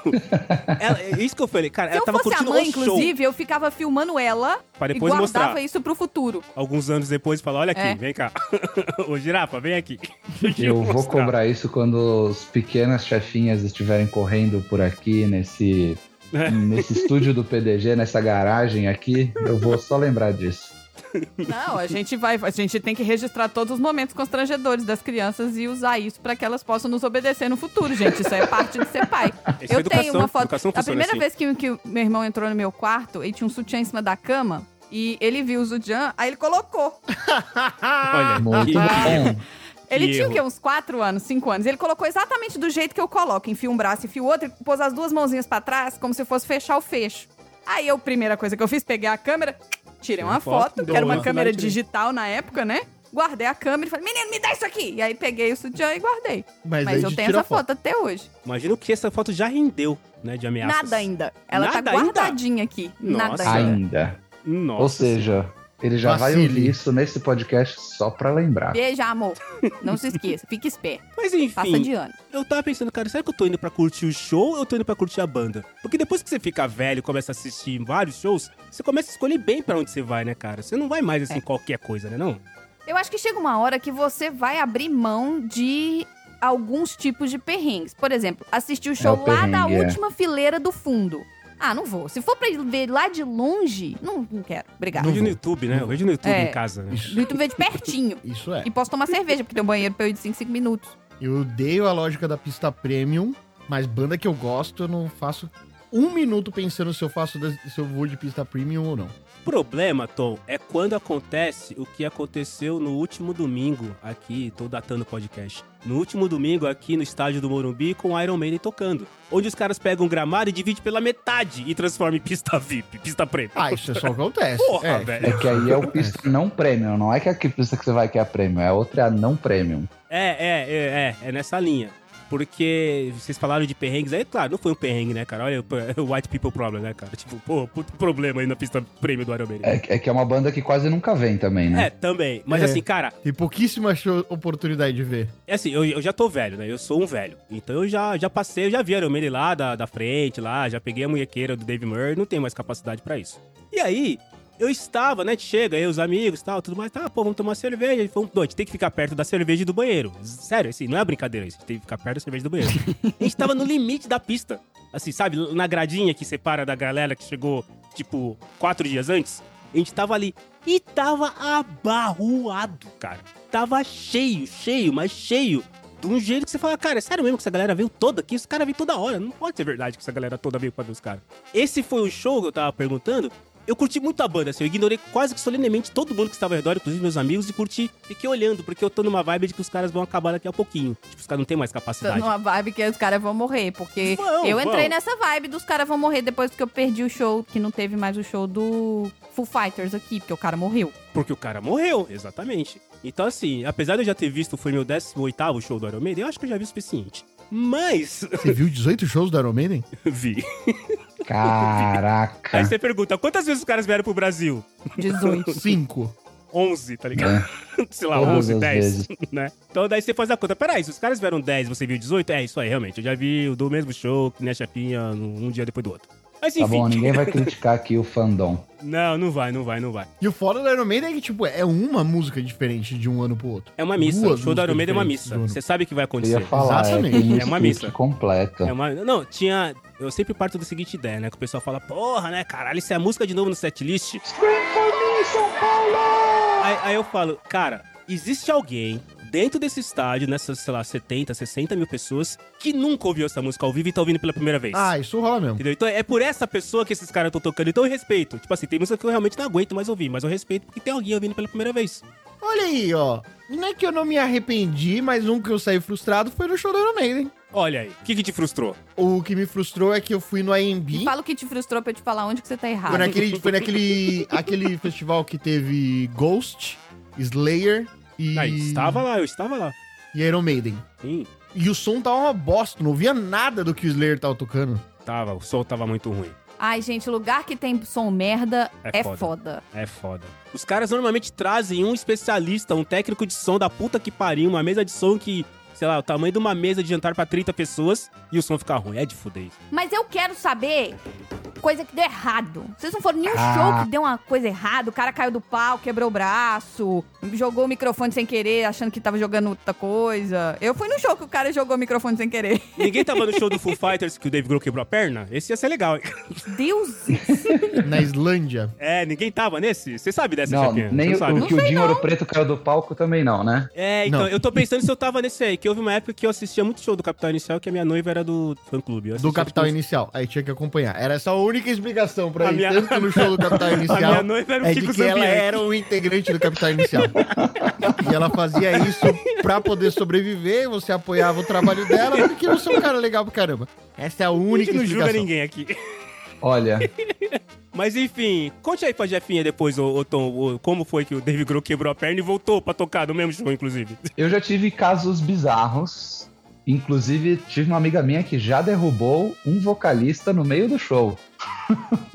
Ela- é isso que eu falei, cara, Se ela eu tava fosse a curtindo mãe, o show. inclusive, eu ficava filmando ela Pra e depois guardava mostrar. isso pro futuro. Alguns anos depois, falar, olha aqui, É. vem cá. *laughs* Ô, girafa, vem aqui. Deixa *laughs* Eu vou mostrar. cobrar isso quando os pequenas chefinhas estiverem correndo por aqui nesse, nesse estúdio do PDG, nessa garagem aqui. Eu vou só lembrar disso. Não, a gente vai, a gente tem que registrar todos os momentos constrangedores das crianças e usar isso pra que elas possam nos obedecer no futuro, gente. Isso é parte de ser pai. *laughs* Isso é eu educação, tenho uma foto. A primeira assim. vez que, que meu irmão entrou no meu quarto, ele tinha um sutiã em cima da cama e ele viu o sutiã, aí ele colocou. *laughs* Olha, Muito bom. Ele Que tinha o quê? Uns 4 anos, 5 anos. Ele colocou exatamente do jeito que eu coloco. Enfia um braço, enfia o outro, e pôs as duas mãozinhas pra trás, como se fosse fechar o fecho. Aí eu, primeira coisa que eu fiz, peguei a câmera, tirei uma foto, foto, que era uma câmera digital na época, né? Guardei a câmera e falei, menino, me dá isso aqui. E aí peguei o sutiã e guardei. Mas, Mas eu tenho essa foto até hoje. Imagino que essa foto já rendeu, né, de ameaças. Nada ainda. Ela Nada tá ainda? guardadinha aqui. Nossa. Nada ainda. Ainda. Nossa. Ou seja, ele já vai Vacile. ouvir isso nesse podcast só pra lembrar. Beijo, amor. *laughs* Não se esqueça. Fique esperto. Mas Passa enfim, de ano. eu tava pensando, cara, será que eu tô indo pra curtir o show ou eu tô indo pra curtir a banda? Porque depois que você fica velho e começa a assistir vários shows, você começa a escolher bem pra onde você vai, né, cara? Você não vai mais assim É. qualquer coisa, né, não? Eu acho que chega uma hora que você vai abrir mão de alguns tipos de perrengues. Por exemplo, assistir o show o lá da é. última fileira do fundo. Ah, não vou. Se for pra ver lá de longe, não, não quero. Obrigado. Vejo no. YouTube, né? Eu vejo no YouTube É. em casa, né? Isso, No YouTube vê de pertinho. *laughs* isso é. E posso tomar cerveja, porque tem um banheiro pra eu ir de 5 5 minutos. Eu odeio a lógica da pista premium, mas banda que eu gosto, eu não faço um minuto pensando se eu faço se eu vou de pista premium ou não. O problema, Tom, é quando acontece o que aconteceu no último domingo aqui, tô datando o podcast. No último domingo aqui no estádio do Morumbi com o Iron Maiden tocando. Onde os caras pegam um gramado e dividem pela metade e transformam em pista VIP, pista preta. Ah, isso é só acontece. Porra, é, velho. É que aí é o pista não premium, não é que a pista que você vai que é a premium, é a outra é a não premium. É, é, é, é, é nessa linha. Porque vocês falaram de perrengues, aí, claro, não foi um perrengue, né, cara? Olha o *laughs* White People Problem, né, cara? Tipo, pô, puto problema aí na pista prêmio do Iron Maiden. É, é que é uma banda que quase nunca vem também, É, né? também. Mas É. assim, cara, Tem pouquíssima oportunidade de ver. É assim, eu, eu já tô velho, né? Eu sou um velho. Então eu já, já passei, eu já vi Iron Maiden lá da, da frente, lá, já peguei a munhequeira do Dave Murray, não tenho mais capacidade pra isso. E aí, eu estava, né? Chega aí, os amigos e tal, tudo mais, tá, pô, vamos tomar cerveja. Ele falou, não, a gente tem que ficar perto da cerveja e do banheiro. Sério, assim, não é brincadeira isso, a gente tem que ficar perto da cerveja e do banheiro. *laughs* a gente tava no limite da pista. Assim, sabe, na gradinha que separa da galera que chegou, tipo, quatro dias antes. A gente tava ali. E tava abarroado, cara. Tava cheio, cheio, mas cheio. De um jeito que você fala, cara, é sério mesmo que essa galera veio toda aqui? Esse cara veio toda hora. Não pode ser verdade que essa galera toda veio pra ver os caras. Esse foi o show que eu tava perguntando. Eu curti muito a banda, assim, eu ignorei quase que solenemente todo mundo que estava ao redor, inclusive meus amigos, e curti, fiquei olhando, porque eu tô numa vibe de que os caras vão acabar daqui a pouquinho. Tipo, os caras não têm mais Tô capacidade. numa vibe que os caras vão morrer, porque Vão, eu entrei vão. nessa vibe dos caras vão morrer depois que eu perdi o show, que não teve mais o show do Full Fighters aqui, porque o cara morreu. Porque o cara morreu, exatamente. Então, assim, apesar de eu já ter visto, foi meu 18º show do Iron Maiden, eu acho que eu já vi o suficiente. Mas, Você viu 18 shows do Iron Maiden? *laughs* vi. Caraca. Aí você pergunta, quantas vezes os caras vieram pro Brasil? 18. 5. 11, tá ligado? *laughs* Sei lá, Todas 11, as 10, vezes. *laughs* né? Então daí você faz a conta. Peraí, se os caras vieram 10 e você viu 18, é isso aí, realmente. Eu já vi o do mesmo show, que nem a chapinha, um dia depois do outro. Mas Tá enfim. bom, ninguém vai criticar aqui o fandom. *laughs* Não, não vai, não vai, não vai. E o foda do Iron Maiden é que, tipo, é uma música diferente de um ano pro outro. É uma missa. Duas o show do Iron Maiden é uma missa. Você sabe o que vai Eu acontecer. ia falar, Exatamente. é, tem um É uma missa. completa. É uma... Não, tinha. Eu sempre parto da seguinte ideia, né? Que o pessoal fala, porra, né, caralho, isso é música de novo no setlist. Aí, aí eu falo, cara, existe alguém dentro desse estádio, nessas, sei lá, 70, 60 mil pessoas, que nunca ouviu essa música ao vivo e tá ouvindo pela primeira vez. Ah, isso rola mesmo. Entendeu? Então é por essa pessoa que esses caras estão tocando. Então eu respeito. Tipo assim, tem música que eu realmente não aguento mais ouvir, mas eu respeito porque tem alguém ouvindo pela primeira vez. Olha aí, ó. Não é que eu não me arrependi, mas um que eu saí frustrado foi no show do Iron Maiden. Olha aí, o que, que te frustrou? O que me frustrou é que eu fui no AMB. Fala o que te frustrou pra eu te falar onde que você tá errado. Foi naquele, foi naquele *laughs* aquele festival que teve Ghost, Slayer e, Aí, estava lá, eu estava lá. e Iron Maiden. Sim, E o som tava uma bosta, não ouvia nada do que o Slayer tava tocando. tava, o som tava muito ruim. Ai, gente, lugar que tem som merda É é, foda. foda. É foda. Os caras normalmente trazem um especialista, um técnico de som da puta que pariu, uma mesa de som que, sei lá, o tamanho de uma mesa de jantar pra 30 pessoas e o som fica ruim. É de fuder isso. Mas eu quero saber coisa que deu errado. Vocês não foram nenhum Ah. show que deu uma coisa errada, o cara caiu do pau, quebrou o braço, jogou o microfone sem querer, achando que tava jogando outra coisa. Eu fui no show que o cara jogou o microfone sem querer. Ninguém tava no show do *laughs* Foo Fighters que o Dave Grohl quebrou a perna? Esse ia ser legal, hein? Deus! *laughs* Na Islândia. É, ninguém tava nesse? Você sabe dessa, Não, Chapinha? nem Você o, sabe? o que o Dinho Ouro Preto caiu do palco também não, né? É, então, Não. eu tô pensando se eu tava nesse aí, que houve uma época que eu assistia muito show do Capital Inicial, que a minha noiva era do fã-clube. Do Capital os- Inicial. Aí tinha que acompanhar. Era essa a única explicação pra A ir minha- tanto no show do Capital *laughs* A Inicial. É de que ela era um integrante do Capital Inicial. e ela fazia isso pra poder sobreviver, você apoiava o trabalho dela, porque você é um cara legal pra caramba. Essa é a A única gente não julga explicação. ninguém aqui. Olha, *laughs* Mas enfim, conte aí pra Jefinha depois, ô, ô Tom, ô, como foi que o Dave Grohl quebrou a perna e voltou pra tocar no mesmo show, inclusive. eu já tive casos bizarros. Inclusive, tive uma amiga minha que já derrubou um vocalista no meio do show.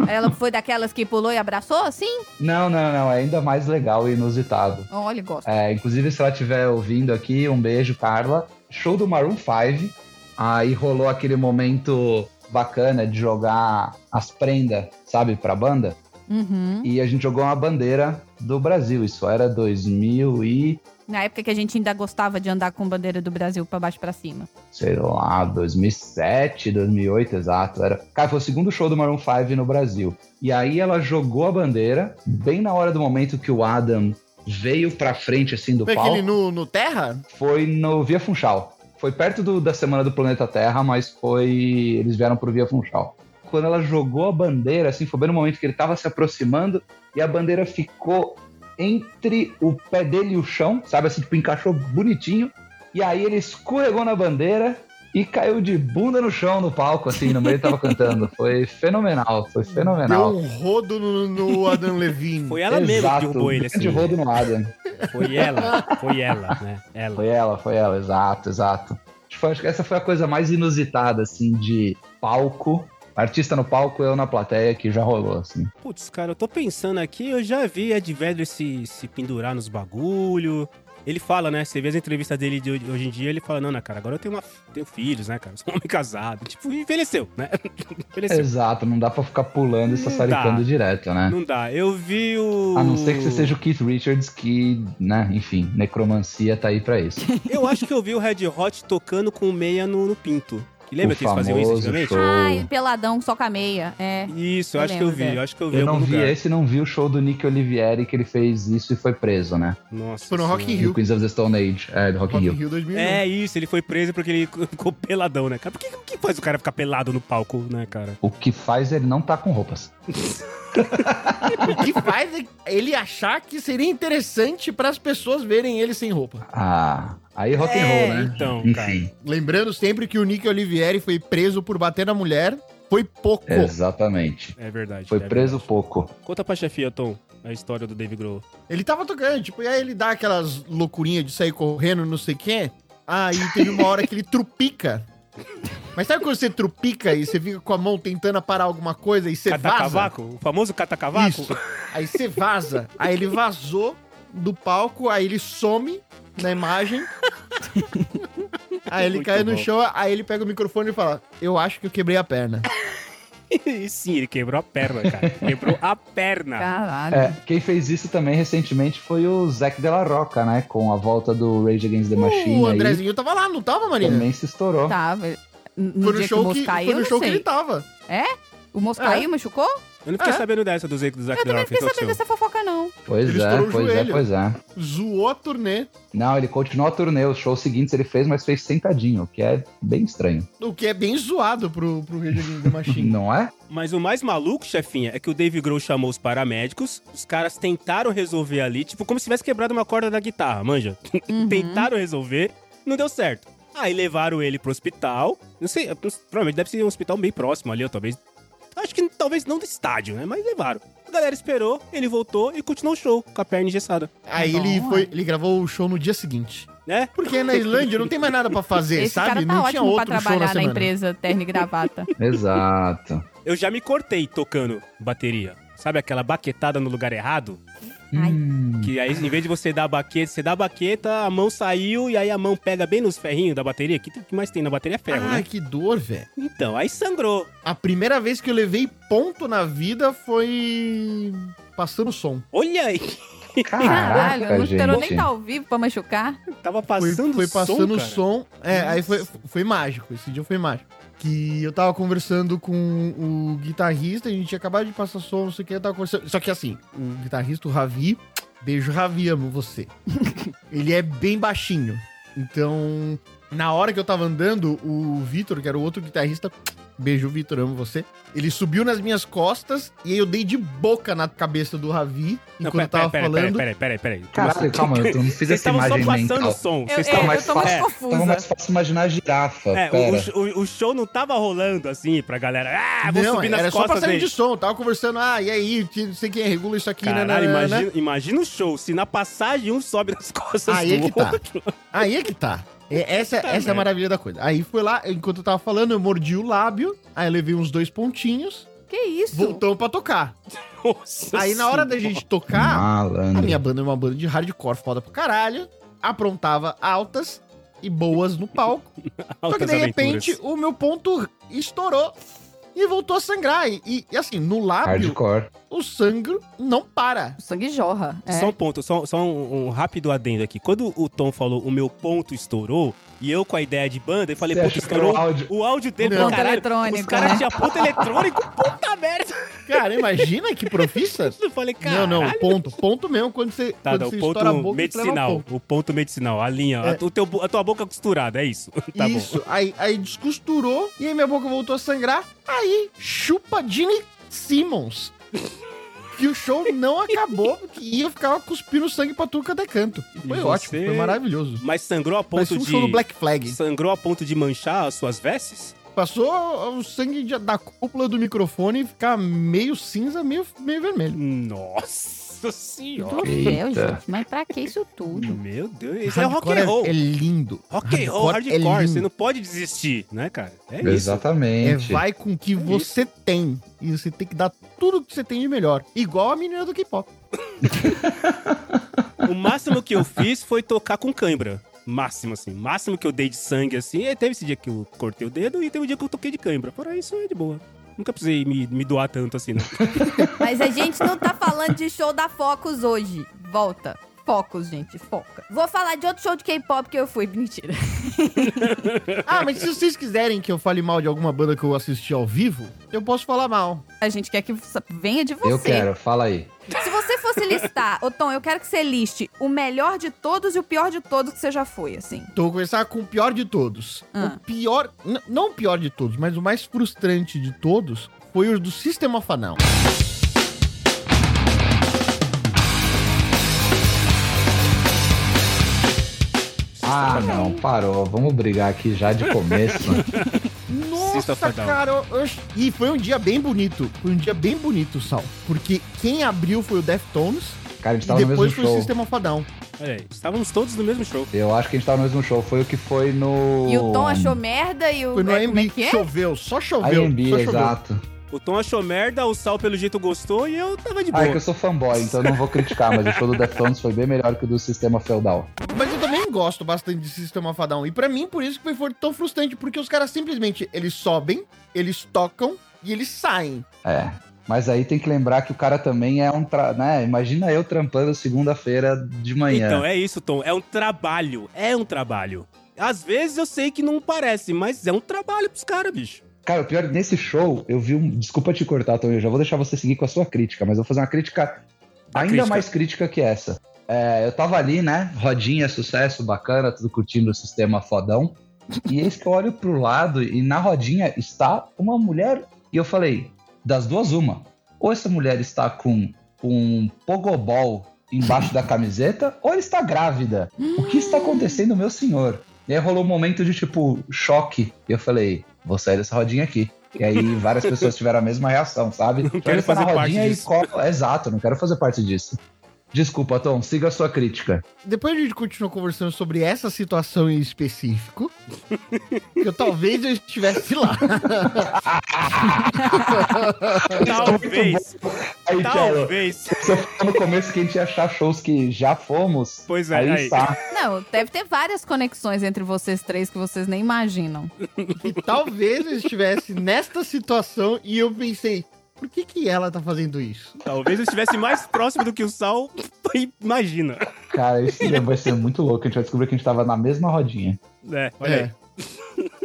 Ela foi daquelas que pulou e abraçou, assim? Não, não, não. É ainda mais legal e inusitado. Olha, gosto. É, inclusive, se ela estiver ouvindo aqui, um beijo, Carla. Show do Maroon 5. Aí rolou aquele momento bacana de jogar as prendas, sabe, pra banda. Uhum. E a gente jogou uma bandeira do Brasil. Isso era 2000 e, Na época que a gente ainda gostava de andar com bandeira do Brasil pra baixo e pra cima. sei lá, 2007, 2008, exato. Era... Cara, foi o segundo show do Maroon 5 no Brasil. E aí ela jogou a bandeira, bem na hora do momento que o Adam veio pra frente, assim, do Foi palco. aquele no, no Terra? Foi no Via Funchal. Foi perto do- da semana do planeta Terra, mas foi. Eles vieram pro Via Funchal. Quando ela jogou a bandeira, assim, foi bem no momento que ele tava se aproximando e a bandeira ficou entre o pé dele e o chão, sabe assim, tipo, encaixou bonitinho. E aí ele escorregou na bandeira e caiu de bunda no chão no palco, assim, no meio ele tava cantando. *laughs* Foi fenomenal, foi Deu fenomenal. um rodo no, no Adam Levine. Foi ela mesma que derrubou ele, grande assim. rodo no Adam. Foi ela, foi ela, né? Ela. Foi ela, foi ela, exato, exato. Acho que essa foi a coisa mais inusitada, assim, de palco. Artista no palco, eu na plateia, que já rolou, assim. Putz, cara, eu tô pensando aqui, eu já vi Ed Vedder se, se pendurar nos bagulho. Ele fala, né? Você vê as entrevistas dele de hoje em dia, ele fala, não, né, cara, agora eu tenho, uma, tenho filhos, né, cara? Sou um homem casado. Tipo, envelheceu, né? *laughs* envelheceu. Exato, não dá pra ficar pulando e sassaricando direto, né? Não dá. Eu vi o. A não ser que você seja o Keith Richards, que, né, enfim, necromancia tá aí pra isso. *laughs* Eu acho que eu vi o Red Hot tocando com meia no, no pinto. Que lembra O que eles faziam isso antigamente? show. Ai, peladão, só com a meia. É. Isso, eu acho que eu lembro vi, eu acho que eu vi Eu não vi lugar. esse, não vi o show do Nick Olivieri, que ele fez isso e foi preso, né? Nossa. Foi no Rock in. Rio. Queens of the Stone Age, é, do Rock in Rock in Rio. Rio 2001. É isso, ele foi preso porque ele *laughs* ficou peladão, né, cara? Por que, o que faz o cara ficar pelado no palco, né, cara? O que faz ele não tá com roupas. *laughs* O que faz é ele achar que seria interessante para as pessoas verem ele sem roupa. Ah, aí rock and É, roll, né? então, Enfim, Lembrando sempre que o Nick Olivieri foi preso por bater na mulher. Foi pouco. exatamente. É verdade. Foi é preso verdade. pouco. Conta pra chefia, Tom, a história do Dave Grohl. Ele tava tocando, tipo, e aí ele dá aquelas loucurinhas de sair correndo, não sei o quê. Aí teve uma hora que ele trupica. Mas sabe quando você trupica e você fica com a mão tentando parar alguma coisa e você vaza? Catacavaco? O famoso catacavaco? Isso. Aí você vaza. Aí ele vazou do palco, aí ele some na imagem. Aí ele Muito cai no bom. chão, aí ele pega o microfone e fala: Eu acho que eu quebrei a perna. E sim, ele quebrou a perna, cara. Quebrou a perna. Caralho. É, quem fez isso também recentemente foi o Zac Della Roca, né? Com a volta do Rage Against the Machine O aí. Andrezinho tava lá, não tava, Marina? Também se estourou. Tava. No Foi no que show, que, caiu, foi no show que ele tava. O moço É. machucou? Eu não fiquei É. sabendo dessa do Zac do Zac Eu também fiquei sabendo dessa fofoca, não. Pois Ele é, estourou o pois é, joelho. pois é. Zoou a turnê. Não, ele continuou a turnê. Os shows seguintes ele fez, mas fez sentadinho, o que é bem estranho. O que é bem zoado pro, pro Rage Against the Machine. *laughs* Não é? Mas o mais maluco, chefinha, é que o Dave Grohl chamou os paramédicos, os caras tentaram resolver ali, tipo, como se tivesse quebrado uma corda da guitarra, manja? *laughs* Uhum. tentaram resolver, não deu certo. Aí levaram ele pro hospital, não sei, provavelmente deve ser um hospital bem próximo ali, ou talvez... Acho que talvez não do estádio, né? Mas levaram. A galera esperou, ele voltou e continuou o show com a perna engessada, Aí ele, foi, ele gravou o show no dia seguinte. né? Porque na Islândia não tem mais nada pra fazer, Esse sabe? cara tá não tinha ótimo pra outro show na trabalhar na, semana. empresa terno e gravata. *laughs* Exato. Eu já me cortei tocando bateria. Sabe aquela baquetada no lugar errado? Ai. Hum, Que aí, em vez de você dar a baqueta, você dá a baqueta, a mão saiu e aí a mão pega bem nos ferrinhos da bateria. Que o que mais tem na bateria é ferro, Ai, né? que dor, velho. Então, aí sangrou. A primeira vez que eu levei ponto na vida foi passando som. Olha aí, Caralho, Caraca, não esperou nem estar ao vivo pra machucar. tava Foi, passando foi passando som, som. É, aí foi, foi mágico. Esse dia foi mágico. Que eu tava conversando com o guitarrista, a gente tinha acabado de passar som, não sei o que, eu tava conversando. Só que assim, o guitarrista, o Ravi, beijo Ravi, amo você. *laughs* Ele é bem baixinho. Então, na hora que eu tava andando, o Vitor, que era o outro guitarrista, beijo Vitor, amo você. Ele subiu nas minhas costas e aí eu dei de boca na cabeça do Ravi Não, enquanto eu pera, tava pera, falando. peraí, peraí, peraí. Caralho, calma, eu não fiz Vocês essa estavam só imagem passando mental. som. Eu, Vocês eu, estavam mais eu é, confusa. Tava mais fácil imaginar a girafa. É, o, pera. o- o show não tava rolando assim pra galera. Ah, vou não, subir nas era só costas passando dele. de som. Tava conversando, ah, e aí, não sei quem regula isso aqui, né? Caralho, né, né, né. imagina, imagina o show. Se na passagem um sobe nas costas Aí é do que tá. outro. Aí é que tá. É, essa essa é a maravilha da coisa. Aí foi lá, enquanto eu tava falando, eu mordi o lábio, aí eu levei uns dois pontinhos, Que isso? voltamos pra tocar. Nossa Aí na hora da gente tocar, a Malandro. minha banda é uma banda de hardcore foda pra caralho, aprontava altas e boas no palco. *laughs* Só que de aventuras. repente o meu ponto estourou e voltou a sangrar. E, e, assim, no lábio, Hardcore. o sangue não para. O sangue jorra. É. Só um ponto, só, só um, um rápido adendo aqui. Quando o Tom falou o meu ponto estourou, e eu com a ideia de banda, eu falei, Você achou que estourou o áudio? o áudio dele. Não. Caralho, eletrônico, Os caras né? tinham ponto eletrônico, puta merda. Cara, imagina que profissa. *laughs* Eu falei, Não, caralho. não, ponto. Ponto mesmo quando você, Tá, quando não, você o ponto estoura a boca. um medicinal. ponto. O ponto medicinal, a linha. É. A, o teu, a tua boca costurada, é isso. *laughs* tá Isso, aí, aí descosturou e aí minha boca voltou a sangrar. Aí, chupa Gene Simmons. Que o show não acabou e eu ficava cuspindo sangue pra tudo cada canto. E foi E ótimo, você- foi maravilhoso. Mas sangrou a ponto um de. show do Black Flag. Sangrou a ponto de manchar as suas vestes? Passou o sangue da cúpula do microfone e ficar meio cinza, meio, meio vermelho. Nossa senhora. Troféu, Eita. gente. Mas pra que isso tudo? Meu Deus, isso é rock and roll. é, é lindo. Rock and roll, Hardcore é hardcore, você não pode desistir, né, cara? É isso. É Exatamente. vai com o que você tem. E você tem que dar tudo que você tem de melhor. Igual a menina do K-pop. *laughs* O máximo que eu fiz foi tocar com cãibra. Máximo, assim. Máximo que eu dei de sangue, assim. E teve esse dia que eu cortei o dedo e teve o dia que eu toquei de cãibra. Fora isso, é de boa. Nunca precisei me, me doar tanto assim, não. *laughs* Mas a gente não tá falando de show da Focus hoje. Volta. Focus, gente, foca. Vou falar de outro show de K-pop que eu fui. *laughs* Mentira. *laughs* Ah, mas se vocês quiserem que eu fale mal de alguma banda que eu assisti ao vivo, eu posso falar mal. A gente quer que venha de você. Eu quero, fala aí. Se fosse listar, ô Tom, eu quero que você liste o melhor de todos e o pior de todos que você já foi, assim. Então vou começar com o pior de todos. Ah. O pior, não o pior de todos, mas o mais frustrante de todos foi o do System of a Down. Ah, não, parou. Vamos brigar aqui já de começo. *laughs* Nossa, cara. eu- eu- E foi um dia bem bonito. Foi um dia bem bonito, Sal. Porque quem abriu foi o Deftones Cara, a gente e tava no depois mesmo foi o show. System of a Down. Olha aí, estávamos todos no mesmo show. Eu acho que a gente tava no mesmo show. Foi o que foi no. E o Tom achou merda e o. Foi no é, é AMB. que é? Choveu, só choveu. AMB, só choveu. exato. O Tom achou merda, o Sal pelo jeito gostou e eu tava de Ah, é boa. que eu sou fanboy, então eu não vou criticar, mas o show do Deftones foi bem melhor que o do Sistema Feudal. Mas também gosto bastante de Sistema Fadão. E pra mim, por isso que foi tão frustrante, porque os caras simplesmente, eles sobem, eles tocam e eles saem. É. Mas aí tem que lembrar que o cara também é um. Tra... Né? Imagina eu trampando segunda-feira de manhã. Então, é isso, Tom. É um trabalho. É um trabalho. Às vezes eu sei que não parece, mas é um trabalho pros caras, bicho. Cara, o pior, nesse show, eu vi um. Desculpa te cortar, Tom, eu já vou deixar você seguir com a sua crítica, mas eu vou fazer uma crítica A ainda crítica. mais crítica que essa. É, eu tava ali, né? Rodinha, sucesso, bacana, tudo curtindo o sistema fodão. E eis que eu olho pro lado e na rodinha está uma mulher. E eu falei, das duas, uma. Ou essa mulher está com um pogobol embaixo da camiseta, *laughs* ou ela está grávida. O que está acontecendo, meu senhor? E aí rolou um momento de, tipo, choque. E eu falei, vou sair dessa rodinha aqui. E aí várias pessoas tiveram a mesma reação, sabe? Não quero fazer parte e disso. cola- Exato, não quero fazer parte disso. Desculpa, Tom, siga a sua crítica. Depois a gente continuou conversando sobre essa situação em específico. eu talvez eu estivesse lá. *laughs* Talvez. Aí, talvez. você falou no começo que a gente ia achar shows que já fomos. Pois é, aí, aí. está. Não, deve ter várias conexões entre vocês três que vocês nem imaginam. E talvez eu estivesse nesta situação e eu pensei, por que que ela tá fazendo isso? Talvez eu estivesse mais próximo do que o Sal. *laughs* Imagina. Cara, isso vai ser muito louco. A gente vai descobrir que a gente tava na mesma rodinha. É, olha aí. É.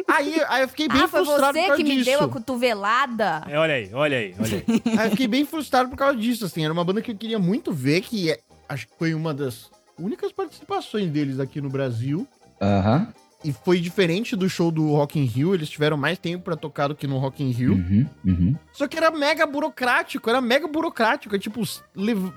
Aí, aí eu fiquei bem ah, foi frustrado por você causa que me disso. deu a cotovelada? É, olha aí, olha aí, olha aí. *laughs* Aí eu fiquei bem frustrado por causa disso, assim. Era uma banda que eu queria muito ver, que é- acho que foi uma das únicas participações deles aqui no Brasil. Aham. E foi diferente do show do Rock in Rio, eles tiveram mais tempo pra tocar do que no Rock in Rio. Uhum, uhum. Só que era mega burocrático, era mega burocrático. É tipo,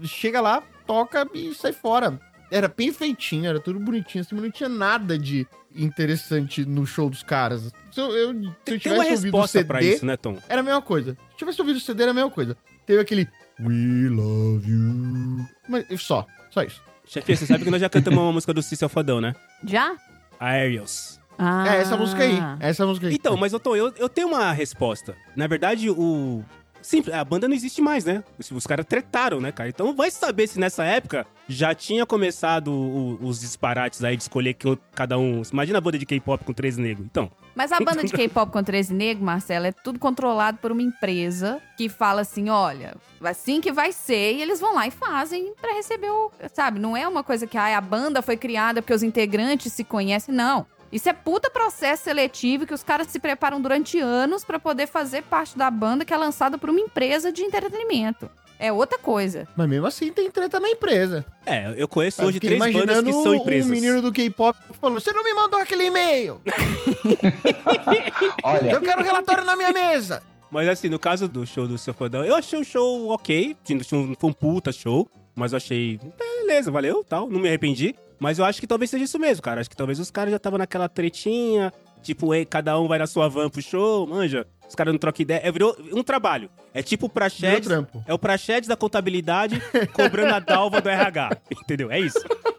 chega lá, toca e sai fora. Era bem feitinho, era tudo bonitinho, assim, mas não tinha nada de interessante no show dos caras. Se eu, eu, se eu Tem tivesse uma ouvido o CD, pra isso, né, Tom? era a mesma coisa. Se eu tivesse ouvido o CD, era a mesma coisa. Teve aquele We Love You. Mas só, só isso. Chefe, você sabe que nós já cantamos uma música do Cícero Fadão, né? Já? Aerials. Ah. É essa música aí. É essa música aí. Então, mas eu, Tom, eu, eu tenho uma resposta. Na verdade, o. Simples, a banda não existe mais, né? Os, os caras tretaram, né, cara? Então vai saber se nessa época já tinha começado o- os disparates aí de escolher que cada um. Imagina a banda de K-pop com três negros. Então, Mas a banda de *laughs* K-pop com 13 negros, Marcelo, é tudo controlado por uma empresa que fala assim: olha, assim que vai ser, e eles vão lá e fazem pra receber o. Sabe? Não é uma coisa que ah, a banda foi criada porque os integrantes se conhecem, não. Isso é puta processo seletivo que os caras se preparam durante anos pra poder fazer parte da banda que é lançada por uma empresa de entretenimento. É outra coisa. Mas mesmo assim tem treta na empresa. é, eu conheço Eu hoje três bandas que são empresas. um menino do K-pop falou: Você não me mandou aquele e-mail? *laughs* Olha, Eu quero relatório na minha mesa. Mas assim, no caso do show do Seu Fodão, eu achei o show ok. Não foi um puta show, mas eu achei. Beleza, valeu, tal. Não me arrependi. Mas eu acho que talvez seja isso mesmo, cara. Acho que talvez os caras já estavam naquela tretinha. Tipo, ei, cada um vai na sua van pro show, manja. Os caras não trocam ideia. É, virou um trabalho. É tipo o Praxedes. É o Praxedes da contabilidade *laughs* cobrando a dalva do RH. Entendeu? É isso. *laughs*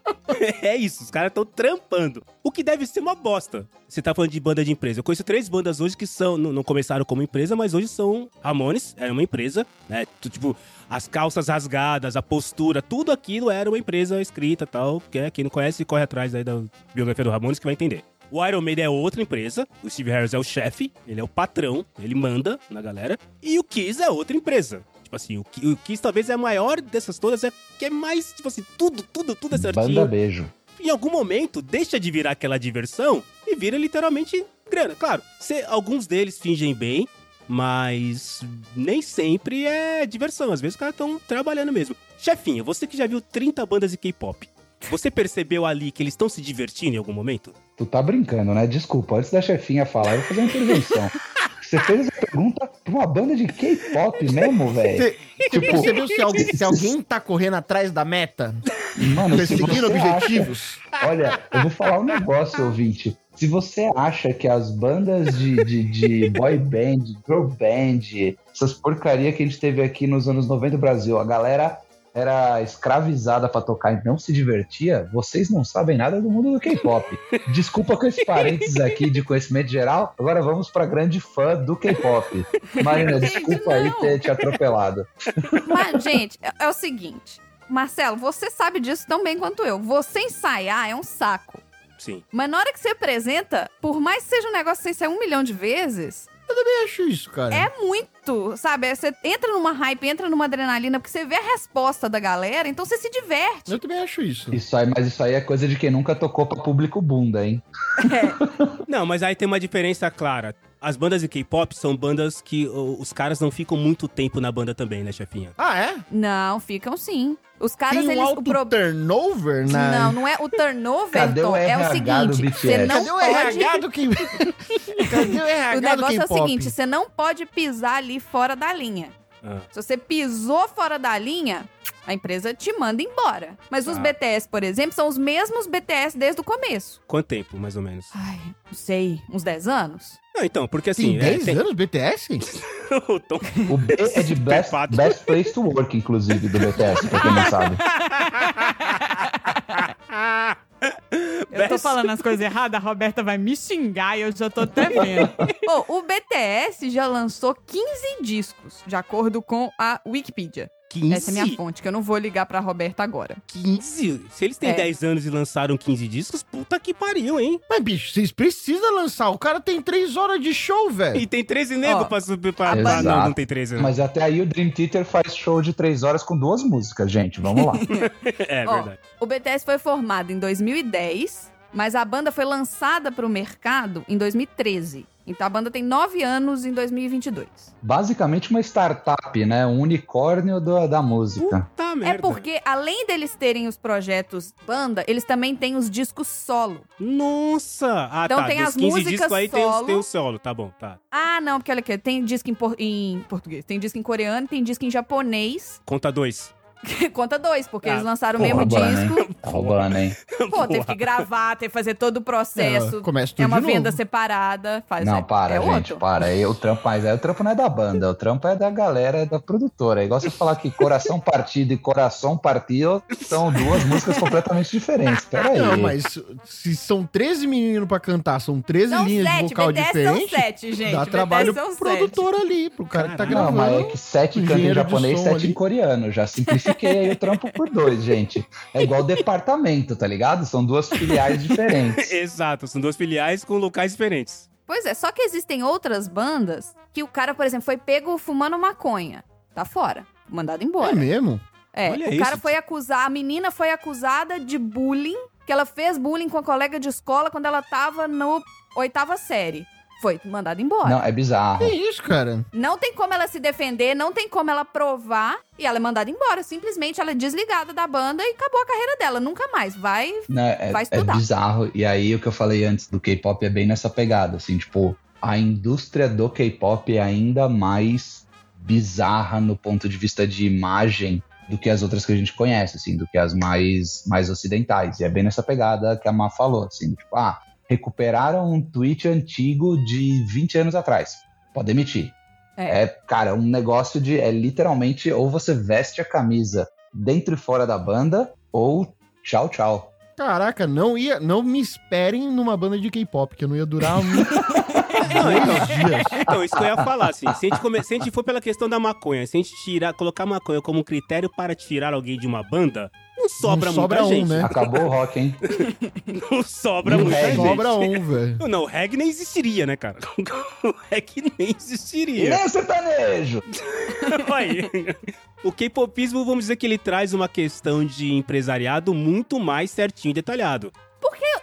É isso, os caras estão trampando. O que deve ser uma bosta. Você tá falando de banda de empresa. Eu conheço três bandas hoje que são, não, não começaram como empresa, mas hoje são Ramones, é uma empresa, né? Tipo, as calças rasgadas, a postura, tudo aquilo era uma empresa escrita e tal. Que é, quem não conhece, corre atrás aí da biografia do Ramones que vai entender. O Iron Maiden é outra empresa, o Steve Harris é o chefe, ele é o patrão, ele manda na galera. E o Kiss é outra empresa. Tipo assim, o, o Kiss talvez é a maior dessas todas, é que é mais, tipo assim, tudo, tudo, tudo é certinho banda beijo. em algum momento deixa de virar aquela diversão e vira literalmente grana. Claro, cê- alguns deles fingem bem, mas nem sempre é diversão. Às vezes os caras estão trabalhando mesmo. Chefinha, você que já viu 30 bandas de K-pop, você percebeu ali que eles estão se divertindo em algum momento? Tu tá brincando, né? Desculpa, antes da chefinha falar, eu vou fazer uma intervenção. Você fez essa pergunta pra uma banda de K-pop mesmo, velho? Você você Tipo- percebeu se alguém, se alguém tá correndo atrás da meta? Mano, se Perseguindo acha- objetivos? Olha, eu vou falar um negócio, ouvinte. Se você acha que as bandas de, de, de boy band, girl band, essas porcaria que a gente teve aqui nos anos 90 no Brasil, a galera era escravizada pra tocar e não se divertia, vocês não sabem nada do mundo do K-pop. *laughs* Desculpa com esse parênteses aqui de conhecimento geral. Agora vamos pra grande fã do K-pop. Marina, desculpa aí ter te atropelado. *laughs* Mas, gente, é, é o seguinte. Marcelo, você sabe disso tão bem quanto eu. Você ensaiar é um saco. Sim. Mas na hora que você apresenta, por mais que seja um negócio sem ser um milhão de vezes, Eu acho isso, cara. é muito, sabe? É, Você entra numa hype, entra numa adrenalina, porque você vê a resposta da galera, então você se diverte. Eu também acho isso. Isso aí, mas isso aí é coisa de quem nunca tocou pra público bunda, hein? *laughs* Não, mas aí tem uma diferença clara. As bandas de K-pop são bandas que os caras não ficam muito tempo na banda também, né, chefinha? Ah, é? Não, ficam sim. Os caras, Tem um eles. alto o pro- turnover na... Não, não é o turnover, Cadê o Tom, é o RH do seguinte, você não Cadê o pode... RH do que... *laughs* Cadê o RH O do negócio é o seguinte, você não pode pisar ali fora da linha. Ah. Se você pisou fora da linha, a empresa te manda embora. Mas os Tá. BTS, por exemplo, são os mesmos BTS desde o começo. Quanto tempo, mais ou menos? Ai, não sei, uns 10 anos? Não, então, porque assim... Tem 10 anos BTS? *laughs* o Tom- O B é de *laughs* best, best Place to Work, inclusive, do BTS, pra quem não sabe. *laughs* Eu tô falando as coisas erradas, a Roberta vai me xingar e eu já tô até vendo. Pô, o BTS já lançou 15 discos, de acordo com a Wikipedia. 15? Essa é a minha fonte, que eu não vou ligar pra Roberta agora. 15? Se eles têm É. 10 anos e lançaram 15 discos, puta que pariu, hein? Mas, bicho, vocês precisam lançar. O cara tem 3 horas de show, velho. E tem 13 negros Ó, pra subir pra... a pra- banda- Não, não tem 13 anos. Mas até aí o Dream Theater faz show de três horas com duas músicas, gente. Vamos lá. *laughs* *laughs* É Ó, verdade. O BTS foi formado em 2010, mas a banda foi lançada pro mercado em 2013. Então a banda tem 9 anos em 2022. Basicamente uma startup, né? Um unicórnio do- da música. Puta É merda. porque, além deles terem os projetos banda, eles também têm os discos solo. Nossa! Ah, Então tá. tem Dos as 15 músicas discos aí tem, os- solo. tem o solo, tá bom, tá. Ah, não, porque olha aqui, tem disco em, por- em português, tem disco em coreano, tem disco em japonês. Conta dois. *laughs* Conta dois, porque Ah, eles lançaram o mesmo roubando, disco. hein? Tá roubando, hein? *laughs* Pô, teve que gravar, teve que fazer todo o processo. É, começa tudo É uma de novo. venda separada. Faz, Não, é, para, é gente, outro. para. Aí o trampo, mas aí o trampo não é da banda, o trampo é da galera, é da produtora. É igual você falar que Coração Partido e Coração Partido são duas músicas completamente diferentes. Pera aí. Não, mas se são 13 meninos pra cantar, são 13 São linhas de sete, vocal BTS diferentes, são sete, gente. dá BTS trabalho são pro sete. produtor ali, pro cara que tá Caralho. Não, gravando. mas é que sete canta em de japonês, som sete ali. em coreano. Já simplifiquei aí o trampo por dois, gente. É igual departamento, tá ligado? São duas filiais diferentes. *laughs* Exato, são duas filiais com locais diferentes. Pois é, só que existem outras bandas que o cara, por exemplo, foi pego fumando maconha. Tá fora. Mandado É embora. mesmo? É, Olha o isso. cara foi acusar, a menina foi acusada de bullying, que ela fez bullying com a colega de escola quando ela tava no oitava série. Foi mandada embora. Não, é bizarro. Que isso, cara? Não tem como ela se defender, não tem como ela provar, e ela é mandada embora. Simplesmente ela é desligada da banda e acabou a carreira dela. Nunca mais. Vai. Não, é, Vai é estudar. bizarro. E aí o que eu falei antes do K-pop é bem nessa pegada, assim, tipo, a indústria do K-pop é ainda mais bizarra no ponto de vista de imagem do que as outras que a gente conhece, assim, do que as mais, mais ocidentais. E é bem nessa pegada que a Má falou, assim, tipo, ah, recuperaram um tweet antigo de 20 anos atrás. Pode emitir. É. É, cara, um negócio de. É literalmente ou você veste a camisa dentro e fora da banda, ou tchau, tchau. Caraca, não ia, não me esperem numa banda de K-pop, que eu não ia durar um, *laughs* Não, então, dois dias. então, isso que eu ia falar, assim. Se a, gente come- se a gente for pela questão da maconha, se a gente tirar, colocar maconha como critério para tirar alguém de uma banda, não sobra Não muita sobra um, gente. né? Acabou o rock, hein? *laughs* Não sobra E o muita gente. Sobra um, velho. Não, o reggae nem existiria, né, cara? *laughs* O reggae nem E existiria. nem o sertanejo! *laughs* Aí. O K-popismo, vamos dizer que ele traz uma questão de empresariado muito mais certinho e detalhado.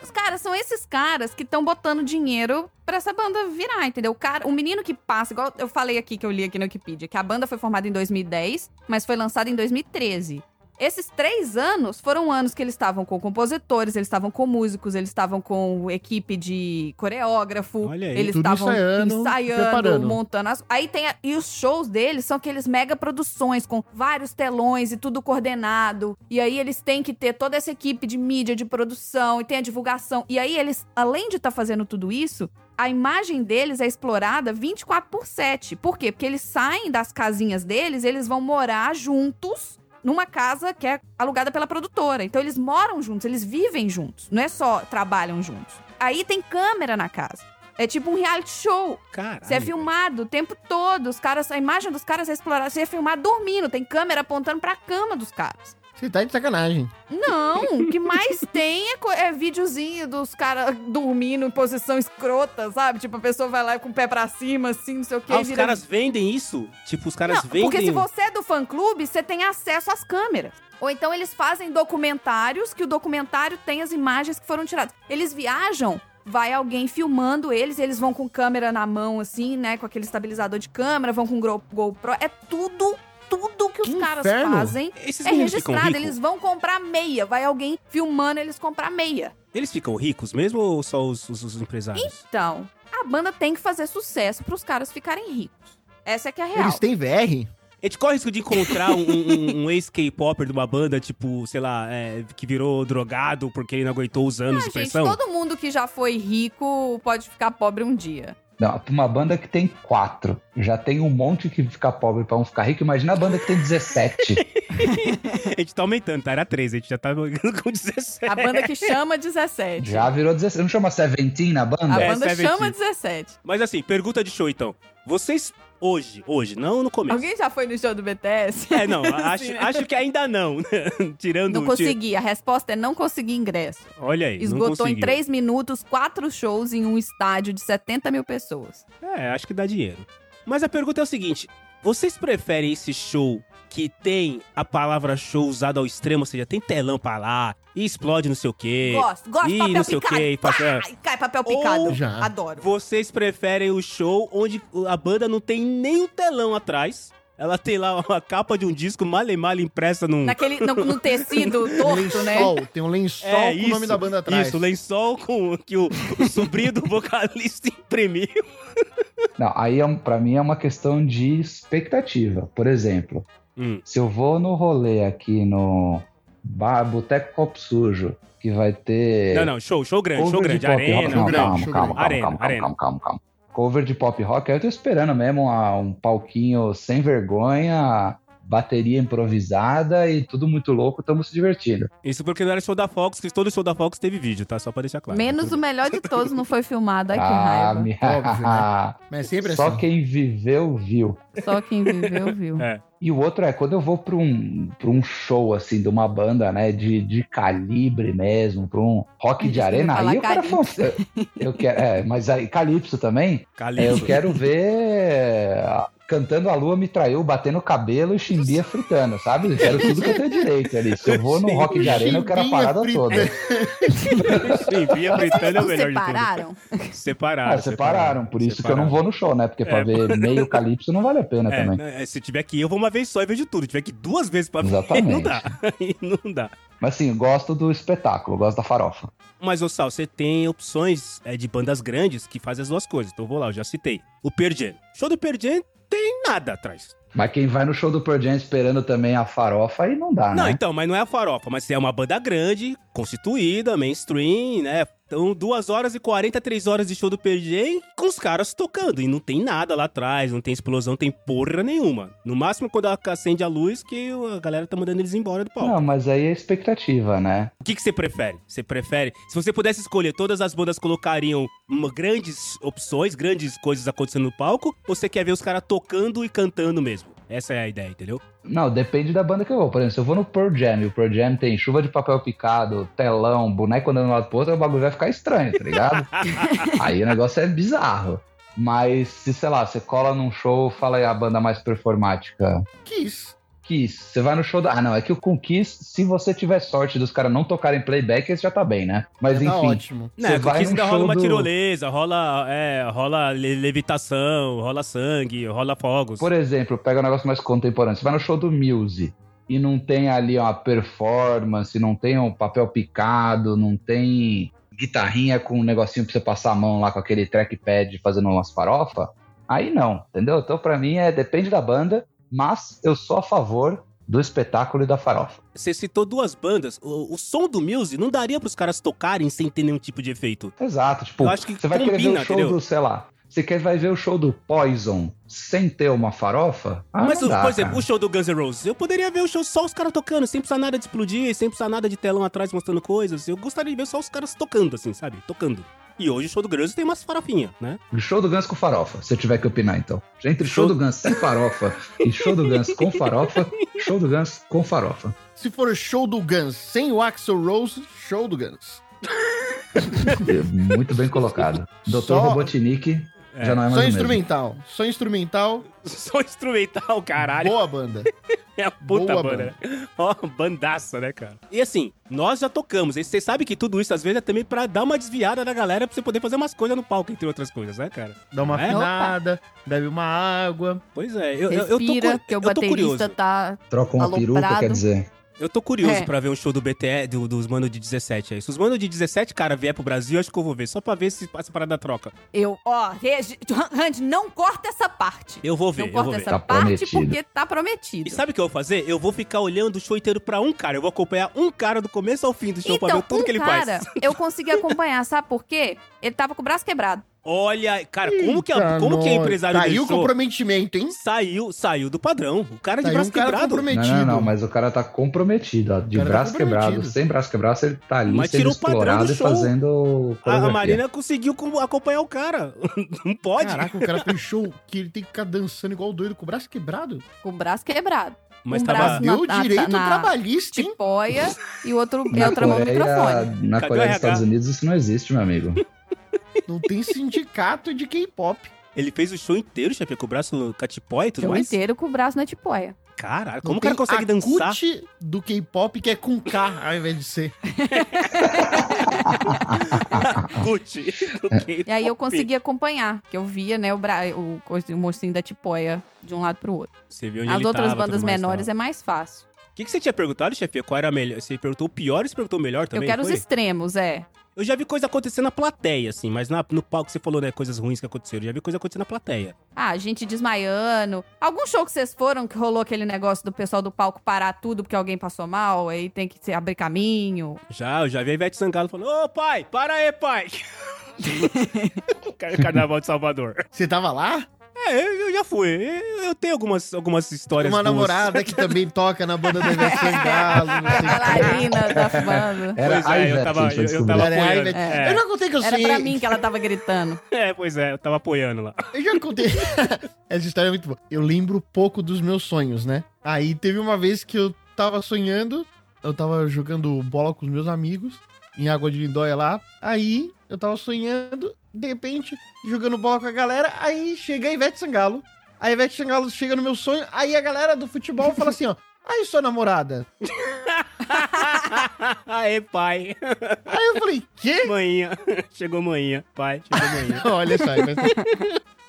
Os caras são esses caras que estão botando dinheiro pra essa banda virar, entendeu? O cara, o menino que passa, igual eu falei aqui que eu li aqui no Wikipedia, que a banda foi formada em 2010, mas foi lançada em 2013. Esses três anos foram anos que eles estavam com compositores, eles estavam com músicos, eles estavam com equipe de coreógrafo, Olha aí. eles estavam ensaiando, ensaiando, montando as. Aí tem. a- E os shows deles são aqueles mega produções com vários telões e tudo coordenado. E aí eles têm que ter toda essa equipe de mídia, de produção, e tem a divulgação. E aí eles, além de estar fazendo tudo isso, a imagem deles é explorada 24 por 7. Por quê? Porque eles saem das casinhas deles, eles vão morar juntos numa casa que é alugada pela produtora. Então eles moram juntos, eles vivem juntos. Não é só trabalham juntos. Aí tem câmera na casa. É tipo um reality show. Caralho. Você é filmado o tempo todo. Os caras, a imagem dos caras é explorada. Você é filmado dormindo. Tem câmera apontando pra cama dos caras. Você tá de sacanagem. Não, o que mais tem é, é videozinho dos caras dormindo em posição escrota, sabe? Tipo, a pessoa vai lá com o pé pra cima, assim, não sei o quê. Ah, os vira- caras vendem isso? Tipo, os caras Não, vendem... porque se você é do fã-clube, você tem acesso às câmeras. Ou então eles fazem documentários, que o documentário tem as imagens que foram tiradas. Eles viajam, vai alguém filmando eles, eles vão com câmera na mão, assim, né? Com aquele estabilizador de câmera, vão com Gro- GoPro. É tudo, tudo que os Que caras inferno. fazem Esses é registrado. Eles vão comprar meia. Vai alguém filmando eles comprar meia. Eles ficam ricos mesmo ou só os, os- os empresários? Então, a banda tem que fazer sucesso pros caras ficarem ricos. Essa é que é a real. Eles têm VR? A gente corre o risco de encontrar um, um, um ex-K-Popper de uma banda, tipo, sei lá, é, que virou drogado porque ele não aguentou os anos Ah, de gente, pressão? todo mundo que já foi rico pode ficar pobre um dia. Não, pra uma banda que tem quatro, já tem um monte que fica pobre pra um ficar rico. Imagina a banda que tem 17. *laughs* A gente tá aumentando, tá? Era 13, a gente já tá com 17. A banda que chama 17. já virou 17. Não chama Seventeen na A banda? É, banda 17. chama 17. Mas assim, pergunta de show então. Vocês, hoje, hoje, não no começo. Alguém já foi no show do BTS? É, não, *laughs* acho, Sim, né? acho que ainda não. *laughs* Tirando. Não consegui. A resposta é não consegui ingresso. Olha aí. não Esgotou em. 3 minutos, quatro shows em um estádio de 70 mil pessoas. É, acho que dá dinheiro. Mas a pergunta é o seguinte: vocês preferem esse show que tem a palavra show usada ao extremo, ou seja, tem telão pra lá, e explode não sei o quê? Gosto, gosto de Ih, papel não sei o picado. quê, e passa- Pá, e cai papel picado. Ou- Já. Adoro. Vocês preferem o show onde a banda não tem nenhum telão atrás? Ela tem lá uma capa de um disco male male impressa num. Naquele, no, no tecido *laughs* torto, né? lençol, tem um lençol É, com o nome da banda atrás. Isso, lençol com que o, o sobrinho do vocalista imprimiu. Não, aí é, um- pra mim é uma questão de expectativa. Por exemplo, Hum. se eu vou no rolê aqui no bar, Boteco Copo Sujo, que vai ter. Não, não, show, show grande, show grande. de pop rock. Arena, Não, grande, calma, show calma, grande. calma, Arena, calma, calma, arena. calma, calma, calma. Cover de pop rock, eu tô esperando mesmo uma- um palquinho sem vergonha, bateria improvisada e tudo muito louco, estamos se divertindo. Isso porque não era show da Fox, que todo show da Fox teve vídeo, tá? Só pra deixar claro. Menos o melhor de todos não foi filmado. Ai, que ah, raiva. minha... Óbvio, né? Mas é sempre Só assim. quem viveu, viu. Só quem viveu, viu. É. E o outro é quando eu vou pra um, pra um show, assim, de uma banda, né, de, de calibre mesmo, pra um rock de arena, aí eu quero... Fan- Eu quero é, mas aí, Calypso também, é, Calypso. eu quero ver cantando A Lua Me Traiu, batendo o cabelo e chimbia fritando, sabe? Eu quero tudo que eu tenho direito ali. Se eu vou no rock de arena, eu quero a parada toda. Sim, Via Fritando é o melhor de tudo. Separaram? Separaram. Ah, separaram, por isso que eu não vou no show, né? Porque pra É, ver meio Calypso não vale a pena *laughs* É, também. né, se tiver que ir, eu vou uma vez só e vejo tudo. Se tiver que ir duas vezes pra ver, Exatamente. não dá. *laughs* Aí não dá. Mas assim, eu gosto do espetáculo, eu gosto da farofa. Mas, ô Sal, você tem opções é, de bandas grandes que fazem as duas coisas. Então eu vou lá, eu já citei. O Pearl Jam. Show do Pearl Jam tem nada atrás. Mas quem vai no show do Pearl Jam esperando também a farofa, aí não dá, Não, né? então, mas não é a farofa, mas é uma banda grande, constituída, mainstream, né? Então, duas horas e 43 horas de show do Jam com os caras tocando. E não tem nada lá atrás, não tem explosão, tem porra nenhuma. No máximo, quando acende a luz, que a galera tá mandando eles embora do palco. Não, mas aí é expectativa, né? O que, que você prefere? Você prefere? Se você pudesse escolher, todas as bandas colocariam grandes opções, grandes coisas acontecendo no palco, ou você quer ver os caras tocando e cantando mesmo? Essa é a ideia, entendeu? Não, depende da banda que eu vou. Por exemplo, se eu vou no Pearl Jam e o Pearl Jam tem chuva de papel picado, telão, boneco andando de um lado pro outro, o bagulho vai ficar estranho, tá ligado? *laughs* aí o negócio é bizarro. Mas se, sei lá, você cola num show, fala aí a banda mais performática. Kiss. Kiss, você vai no show da. Ah, não, é que com Kiss, se você tiver sorte dos caras não tocarem playback, esse já tá bem, né? Mas Tá enfim. ótimo. Não, Você porque vai isso num ainda rola show uma do- tirolesa, rola, é, rola le- levitação, rola sangue, rola fogos. Por exemplo, pega um negócio mais contemporâneo. Você vai no show do Muse e não tem ali uma performance, não tem um papel picado, não tem guitarrinha com um negocinho pra você passar a mão lá com aquele trackpad fazendo umas farofa, aí não, entendeu? Então pra mim é depende da banda, mas eu sou a favor do espetáculo e da farofa. Você citou duas bandas. O, o som do Muse não daria pros caras tocarem sem ter nenhum tipo de efeito. Exato, tipo, você vai querer ver combina, o show entendeu? do, sei lá, você quer vai ver o show do Poison sem ter uma farofa? Ah, Mas, dá, por exemplo, cara. o show do Guns N' Roses, eu poderia ver o show só os caras tocando, sem precisar nada de explodir, sem precisar nada de telão atrás mostrando coisas. Eu gostaria de ver só os caras tocando, assim, sabe? Tocando. E hoje o show do Guns tem umas farofinhas, né? Show do Guns com farofa, se eu tiver que opinar, então. Entre show, Show- do Guns sem farofa e show do Guns com farofa, show do Guns com farofa. Se for show do Guns sem o Axel Rose, show do Guns. *laughs* Muito bem colocado. Dr. Só- Robotnik É. já não é mais Só o mesmo. instrumental. Só instrumental. *laughs* Só instrumental, caralho. Boa banda. *laughs* É a puta Boa banda, né? Ó, bandaça, né, cara? E assim, nós já tocamos. E você sabe que tudo isso, às vezes, é também pra dar uma desviada da galera, pra você poder fazer umas coisas no palco, entre outras coisas, né, cara? Dá uma É? afinada, bebe uma água. Pois é, eu, eu, eu tô, Respira, porque o eu tô curioso. baterista tá... Troca uma peruca, Aloprado. quer dizer. Eu tô curioso É. pra ver um show do BTE, do- dos manos de 17 aí. Se os manos de 17, cara, vier pro Brasil, acho que eu vou ver. Só pra ver se essa parada troca. Eu, ó, Regi... Randy, não corta essa parte. Eu vou ver, não eu corta vou ver. essa Tá parte prometido. porque tá prometido. E sabe o que eu vou fazer? Eu vou ficar olhando o show inteiro pra um cara. Eu vou acompanhar um cara do começo ao fim do show pra ver tudo um que ele cara, faz. eu consegui acompanhar, sabe por quê? Ele tava com o braço quebrado. Olha, cara, como que, é, Eita, como que nós. empresário Tá desse o comprometimento, hein? Saiu, saiu do padrão. O cara de Tá aí braço um cara quebrado. Não, comprometido. não, não, mas o cara tá comprometido, ó. De tá braço quebrado, comprometido. sem braço quebrado, ele tá ali Mas sendo tirou o padrão explorado do e show. fazendo. A, a. Marina conseguiu com- acompanhar o cara. *laughs* Não pode. Caraca, o cara fez show que ele tem que ficar dançando igual doido com o braço quebrado. Com o braço quebrado. Mas um tava. braço na- Deu na- direito na- trabalhista, hein? Tipóia e o outro, e Na outra mão no Coreia, microfone. na Cadê Coreia dos Estados? Unidos isso não existe, meu amigo. *laughs* Não tem sindicato de K-pop. Ele fez o show inteiro, chefe, com o braço no catipó e tudo Show mais. inteiro com o braço na tipóia. Caralho, Não como o cara tem consegue a dançar? cut do K-pop que é com K ao invés de *laughs* C. Gucci. E aí eu consegui acompanhar, que eu via, né, o, bra... o, o mocinho da tipóia de um lado pro outro. Você viu onde As ele outras tava, bandas tudo mais, menores tal. é mais fácil. O que, que você tinha perguntado, chefe? Qual era a melhor? Você perguntou o pior e você perguntou o melhor também? eu quero foi? os extremos, é. Eu já vi coisa acontecer na plateia, assim, mas na- no palco você falou, né, coisas ruins que aconteceram. Eu já vi coisa acontecer na plateia. Ah, gente desmaiando. Algum show que vocês foram que rolou aquele negócio do pessoal do palco parar tudo porque alguém passou mal, aí tem que se abrir caminho. Já, eu já vi a Ivete Sangalo falando, ô pai, para aí, pai. *laughs* *laughs* Car- Carnaval de Salvador. Você tava lá? É, eu, eu já fui. Eu, eu tenho algumas, algumas histórias Uma boas. namorada que também toca na banda da Ivete A *laughs* bailarina da banda. Era Pois é, eu tava- eu- eu tava- apoiando. É. Eu já contei que eu Era sei. pra mim que ela tava gritando. *laughs* É, pois é, eu tava apoiando lá. Eu já contei. *laughs* Essa história é muito boa. Eu lembro pouco dos meus sonhos, né? Aí teve uma vez que eu tava sonhando, eu tava jogando bola com os meus amigos, em Água de Lindóia lá. Aí eu tava sonhando, de repente, jogando bola com a galera, aí chega a Ivete Sangalo. A Ivete Sangalo chega no meu sonho, aí a galera do futebol fala assim, ó. Aí, sua namorada. *laughs* Aê, pai. Aí eu falei, quê? Manhinha. Chegou manhinha. Pai, chegou manhinha. *laughs* Olha só. Ivete...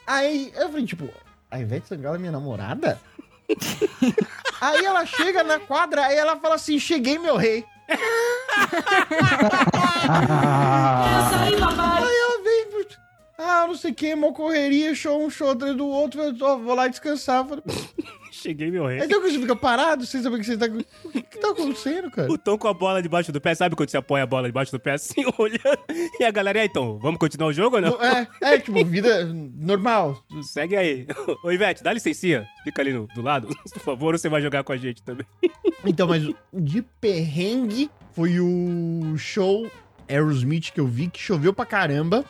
Aí eu falei, tipo, a Ivete Sangalo é minha namorada? *laughs* aí ela chega na quadra, aí ela fala assim, cheguei, meu rei. Aí ela ah, não sei o que, uma correria, show um show atrás do outro, eu vou lá descansar. Falei, Cheguei, meu rei. Aí então você fica parado, sem saber o que você tá... O que, que tá acontecendo, cara? O Tom com a bola debaixo do pé. Sabe quando você apoia a bola debaixo do pé assim, *laughs* olhando? E a galera, e aí, Tom, vamos continuar o jogo ou não? É, é, tipo, vida normal. *laughs* Segue aí. Ô, Ivete, dá licencinha. Fica ali no- do lado. *laughs* Por favor, ou você vai jogar com a gente também. Então, mas de perrengue foi o show Aerosmith que eu vi, que choveu pra caramba.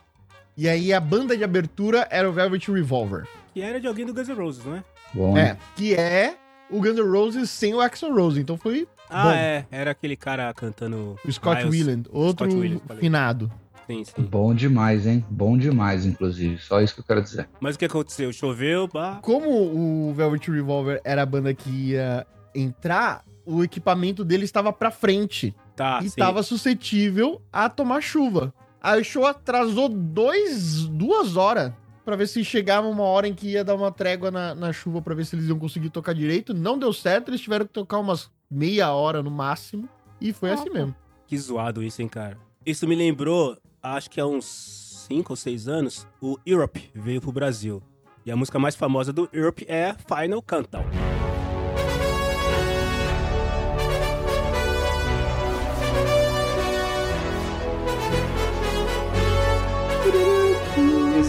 E aí a banda de abertura era o Velvet Revolver. Que era de alguém do Guns N' Roses, não é? Bom, É, que é o Guns N' Roses sem o Axl Rose. Então foi Ah, Bom. é. Era aquele cara cantando. o Scott Miles. Outro Scott finado. Sim, sim. bom demais, hein? Bom demais, inclusive. Só isso que eu quero dizer. Mas o que aconteceu? Choveu, pá. Como o Velvet Revolver era a banda que ia entrar, o equipamento dele estava pra frente. Tá, e estava suscetível a tomar chuva. Aí o show atrasou dois, duas horas pra ver se chegava uma hora em que ia dar uma trégua na, na chuva pra ver se eles iam conseguir tocar direito. Não deu certo, eles tiveram que tocar umas meia hora no máximo. E foi assim mesmo. Que zoado isso, hein, cara. Isso me lembrou, acho que há uns 5 ou 6 anos, o Europe veio pro Brasil. E a música mais famosa do Europe é Final Countdown.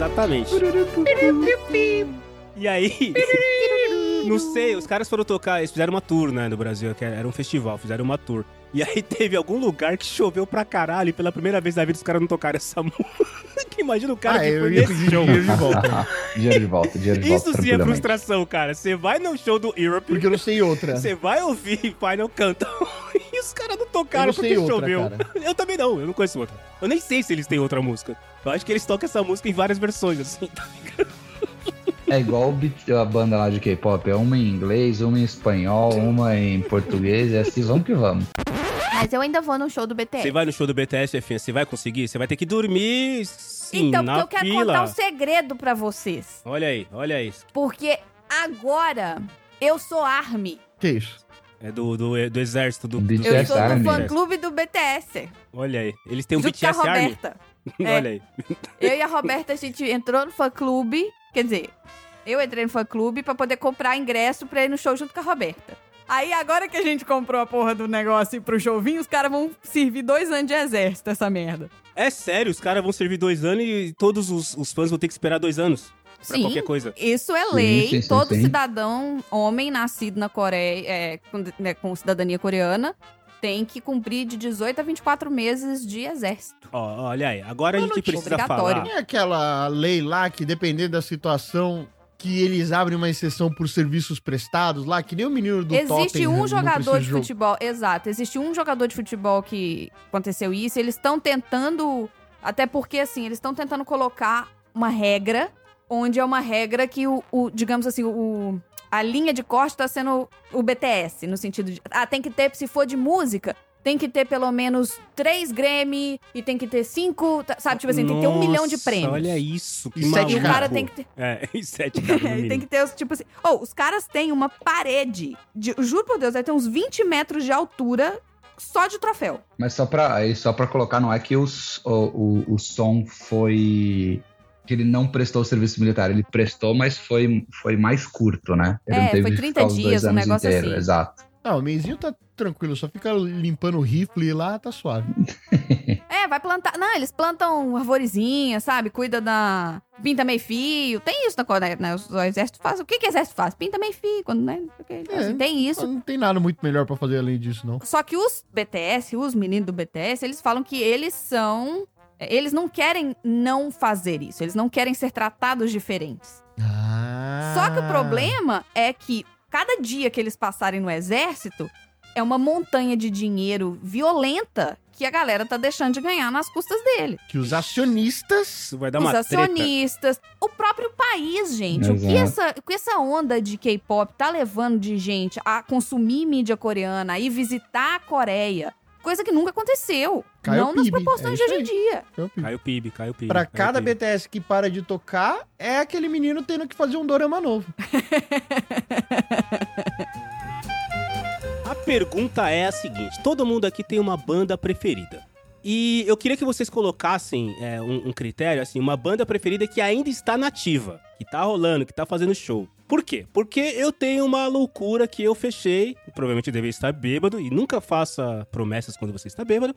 Exatamente. E aí, *laughs* não sei, os caras foram tocar, eles fizeram uma tour, né, no Brasil, que era um festival, fizeram uma tour. E aí *laughs* teve algum lugar que choveu pra caralho e pela primeira vez na vida os caras não tocaram essa *laughs* música. Imagina o cara Ah, que foi nesse dinheiro de volta. dinheiro de volta, dinheiro de volta. Isso sim é frustração, cara. Você vai no show do Europe, Porque eu não sei outra. você vai ouvir Final Countdown e os caras não tocaram não porque outra, choveu. cara. *laughs* Eu também não, eu não conheço outra. Eu nem sei se eles têm outra música. Eu acho que eles tocam essa música em várias versões, assim. tá ligado? *laughs* É igual a banda lá de K-pop, é uma em inglês, uma em espanhol, uma em português, e assim vamos que vamos. Mas eu ainda vou no show do BTS. Você vai no show do BTS, Jefinha, você vai conseguir? Você vai ter que dormir sim, então, na porque eu quero fila. contar um segredo pra vocês. Olha aí, olha aí. Porque agora eu sou ARMY. Que isso? É do, do, do exército do, BTS do- Eu BTS sou do Army. fã-clube do BTS. Olha aí. Eles têm um junto com a BTS Army. Roberta. *laughs* É. Olha aí. Eu e a Roberta, a gente entrou no fã-clube. Quer dizer, eu entrei no fã-clube pra poder comprar ingresso pra ir no show junto com a Roberta. Aí, agora que a gente comprou a porra do negócio pro show vir, os caras vão servir dois anos de exército, essa merda. É sério, os caras vão servir dois anos e todos os, os fãs vão ter que esperar dois anos Sim, qualquer coisa. isso é lei. sim, sim, Todo sim. cidadão, homem nascido na Coreia, é, com, né, com cidadania coreana, tem que cumprir de 18 a 24 meses de exército. Ó, olha aí. Agora a gente precisa falar. Tem aquela lei lá que, dependendo da situação, que eles abrem uma exceção por serviços prestados lá, que nem o menino do Existe Tottenham um não jogador de futebol, exato, existe um jogador de futebol que aconteceu isso, eles estão tentando, até porque assim, eles estão tentando colocar uma regra, onde é uma regra que o, o, digamos assim, o a linha de corte tá sendo o BTS, no sentido de, ah, tem que ter, se for de música, tem que ter pelo menos três Grammy e tem que ter cinco, tá- sabe, tipo assim, tem que ter um milhão de Nossa, prêmios. Olha isso, que E sete E o maluco. cara tem que ter, É, *laughs* e sete *laughs* tem que ter, os, tipo assim. Oh, os caras têm uma parede. De, juro por Deus, vai ter uns 20 metros de altura só de troféu. Mas só pra, só pra colocar, não é que os- o, o, o som foi. Que ele não prestou o serviço militar. Ele prestou, mas foi, foi mais curto, né? Ele É, não teve foi que 30 ficar os dois dias, um anos negócio inteiros, assim. Exato. Ah, o meizinho tá tranquilo, só fica limpando o rifle lá, tá suave. *laughs* É, vai plantar. Não, eles plantam arvorezinha, sabe? Cuida da. Pinta meio fio. Tem isso na Coreia, né? O exército faz. O que, que o exército faz? Pinta meio fio, quando, né? Porque, É. assim, tem isso. Não tem nada muito melhor pra fazer além disso, não. Só que os BTS, os meninos do BTS, eles falam que eles são. Eles não querem não fazer isso. Eles não querem ser tratados diferentes. Ah. Só que o problema é que cada dia que eles passarem no exército é uma montanha de dinheiro violenta que a galera tá deixando de ganhar nas custas dele. Que os acionistas. Vai dar Os uma treta. acionistas, o próprio país, gente. O que Exato. essa, que essa onda de K-pop tá levando de gente a consumir mídia coreana, a ir visitar a Coreia, coisa que nunca aconteceu. Não nas proporções é de hoje em dia. Cai o PIB, cai o PIB. Pra cai o cada PIB. BTS que para de tocar, é aquele menino tendo que fazer um dorama novo. *laughs* A pergunta é a seguinte: todo mundo aqui tem uma banda preferida. E eu queria que vocês colocassem é, um, um critério, assim, uma banda preferida que ainda está nativa, que tá rolando, que tá fazendo show. Por quê? Porque eu tenho uma loucura que eu fechei, provavelmente devia estar bêbado, e nunca faça promessas quando você está bêbado,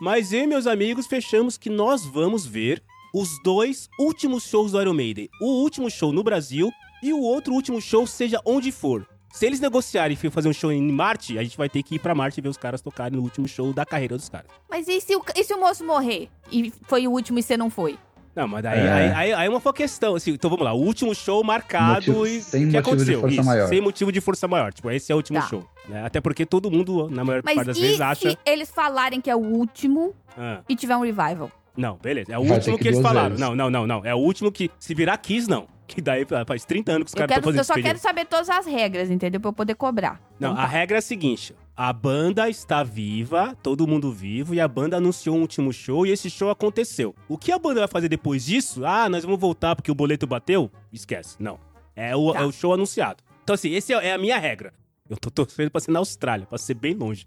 mas eu e meus amigos fechamos que nós vamos ver os dois últimos shows do Iron Maiden. O último show no Brasil e o outro último show, seja onde for. Se eles negociarem e fazer um show em Marte, a gente vai ter que ir pra Marte e ver os caras tocarem no último show da carreira dos caras. Mas e se, o, e se o moço morrer? E foi o último e você não foi? Não, mas daí É. aí, aí, aí é uma questão. Assim, então vamos lá, o último show marcado Motivo- e. sem o que motivo de aconteceu? força Isso, maior. Sem motivo de força maior. Tipo, esse é o último Tá. show. né? Até porque todo mundo, na maior Mas parte das e vezes, acha. se eles falarem que é o último Ah, e tiver um revival? não, beleza. É o Vai último que, que eles falaram. vezes. Não, não, não, não. É o último que, se virar Kiss, não. *laughs* Que daí faz 30 anos que os caras estão fazendo eu só quero saber todas as regras, entendeu? Pra eu poder cobrar. Não, Então a tá. regra é a seguinte: a banda está viva, todo mundo vivo, e a banda anunciou um último show e esse show aconteceu. O que a banda vai fazer depois disso? Ah, nós vamos voltar porque o boleto bateu? Esquece. Não. É o, Tá. é o show anunciado. Então, assim, esse é é a minha regra. Eu tô torcendo pra ser na Austrália, pra ser bem longe.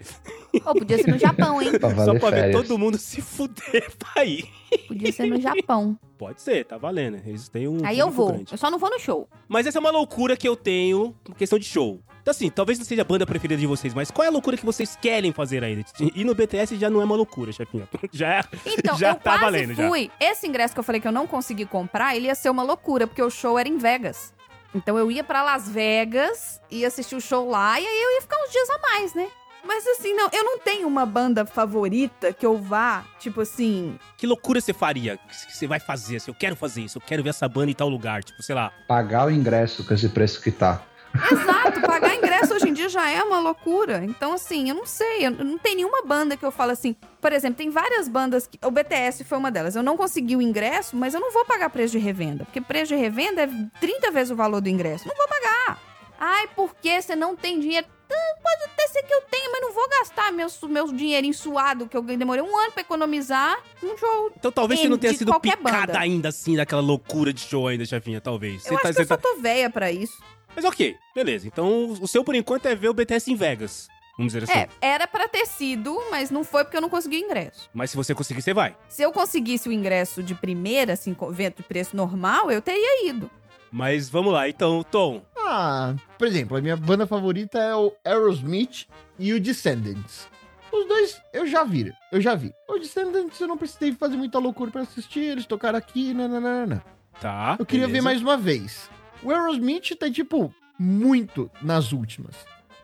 Ô, podia ser no Japão, hein? *laughs* Pra Só pra ver férias. todo mundo se fuder *laughs* pra ir. Podia ser no Japão. Pode ser, tá valendo. Eles têm um. Aí eu vou. grande. Eu só não vou no show. Mas essa é uma loucura que eu tenho, questão de show. Então, assim, talvez não seja a banda preferida de vocês, mas qual é a loucura que vocês querem fazer ainda? E no BTS já não é uma loucura, chefinha. *laughs* Já é. Então, Já eu tá quase valendo, já. fui. Esse ingresso que eu falei que eu não consegui comprar, ele ia ser uma loucura, porque o show era em Vegas. Então eu ia pra Las Vegas, ia assistir o show lá, e aí eu ia ficar uns dias a mais, né? Mas assim, não, eu não tenho uma banda favorita que eu vá, tipo assim. Que loucura você faria? Que você vai fazer? Assim, eu quero fazer isso, eu quero ver essa banda em tal lugar. Tipo, sei lá. Pagar o ingresso com esse preço que tá. Exato, pagar ingresso hoje em dia já é uma loucura. Então, assim, eu não sei, eu não tem nenhuma banda que eu falo assim. Por exemplo, tem várias bandas que. O BTS foi uma delas. Eu não consegui o ingresso, mas eu não vou pagar preço de revenda. Porque preço de revenda é 30 vezes o valor do ingresso. Não vou pagar. Ai, porque você não tem dinheiro? Ah, Pode até ser que eu tenha, mas não vou gastar meus, meus dinheirinho suado, que eu demorei um ano pra economizar num show. Então talvez você não tenha sido picada banda. ainda assim, daquela loucura de show ainda, chefinha, talvez. Você eu tá- acho que eu você só tá- tô velha pra isso. Mas ok, beleza. Então o seu por enquanto é ver o BTS em Vegas. Vamos dizer assim. É, era pra ter sido, mas não foi porque eu não consegui o ingresso. Mas se você conseguir, você vai. Se eu conseguisse o ingresso de primeira, assim, com vento de preço normal, eu teria ido. Mas vamos lá, então, Tom. Ah, por exemplo, a minha banda favorita é o Aerosmith e o Descendants. Os dois eu já vi, eu já vi. O Descendants eu não precisei fazer muita loucura pra assistir, eles tocaram aqui, nananana. Tá. Eu queria ver beleza. mais uma vez. O Aerosmith tá, tipo, muito nas últimas.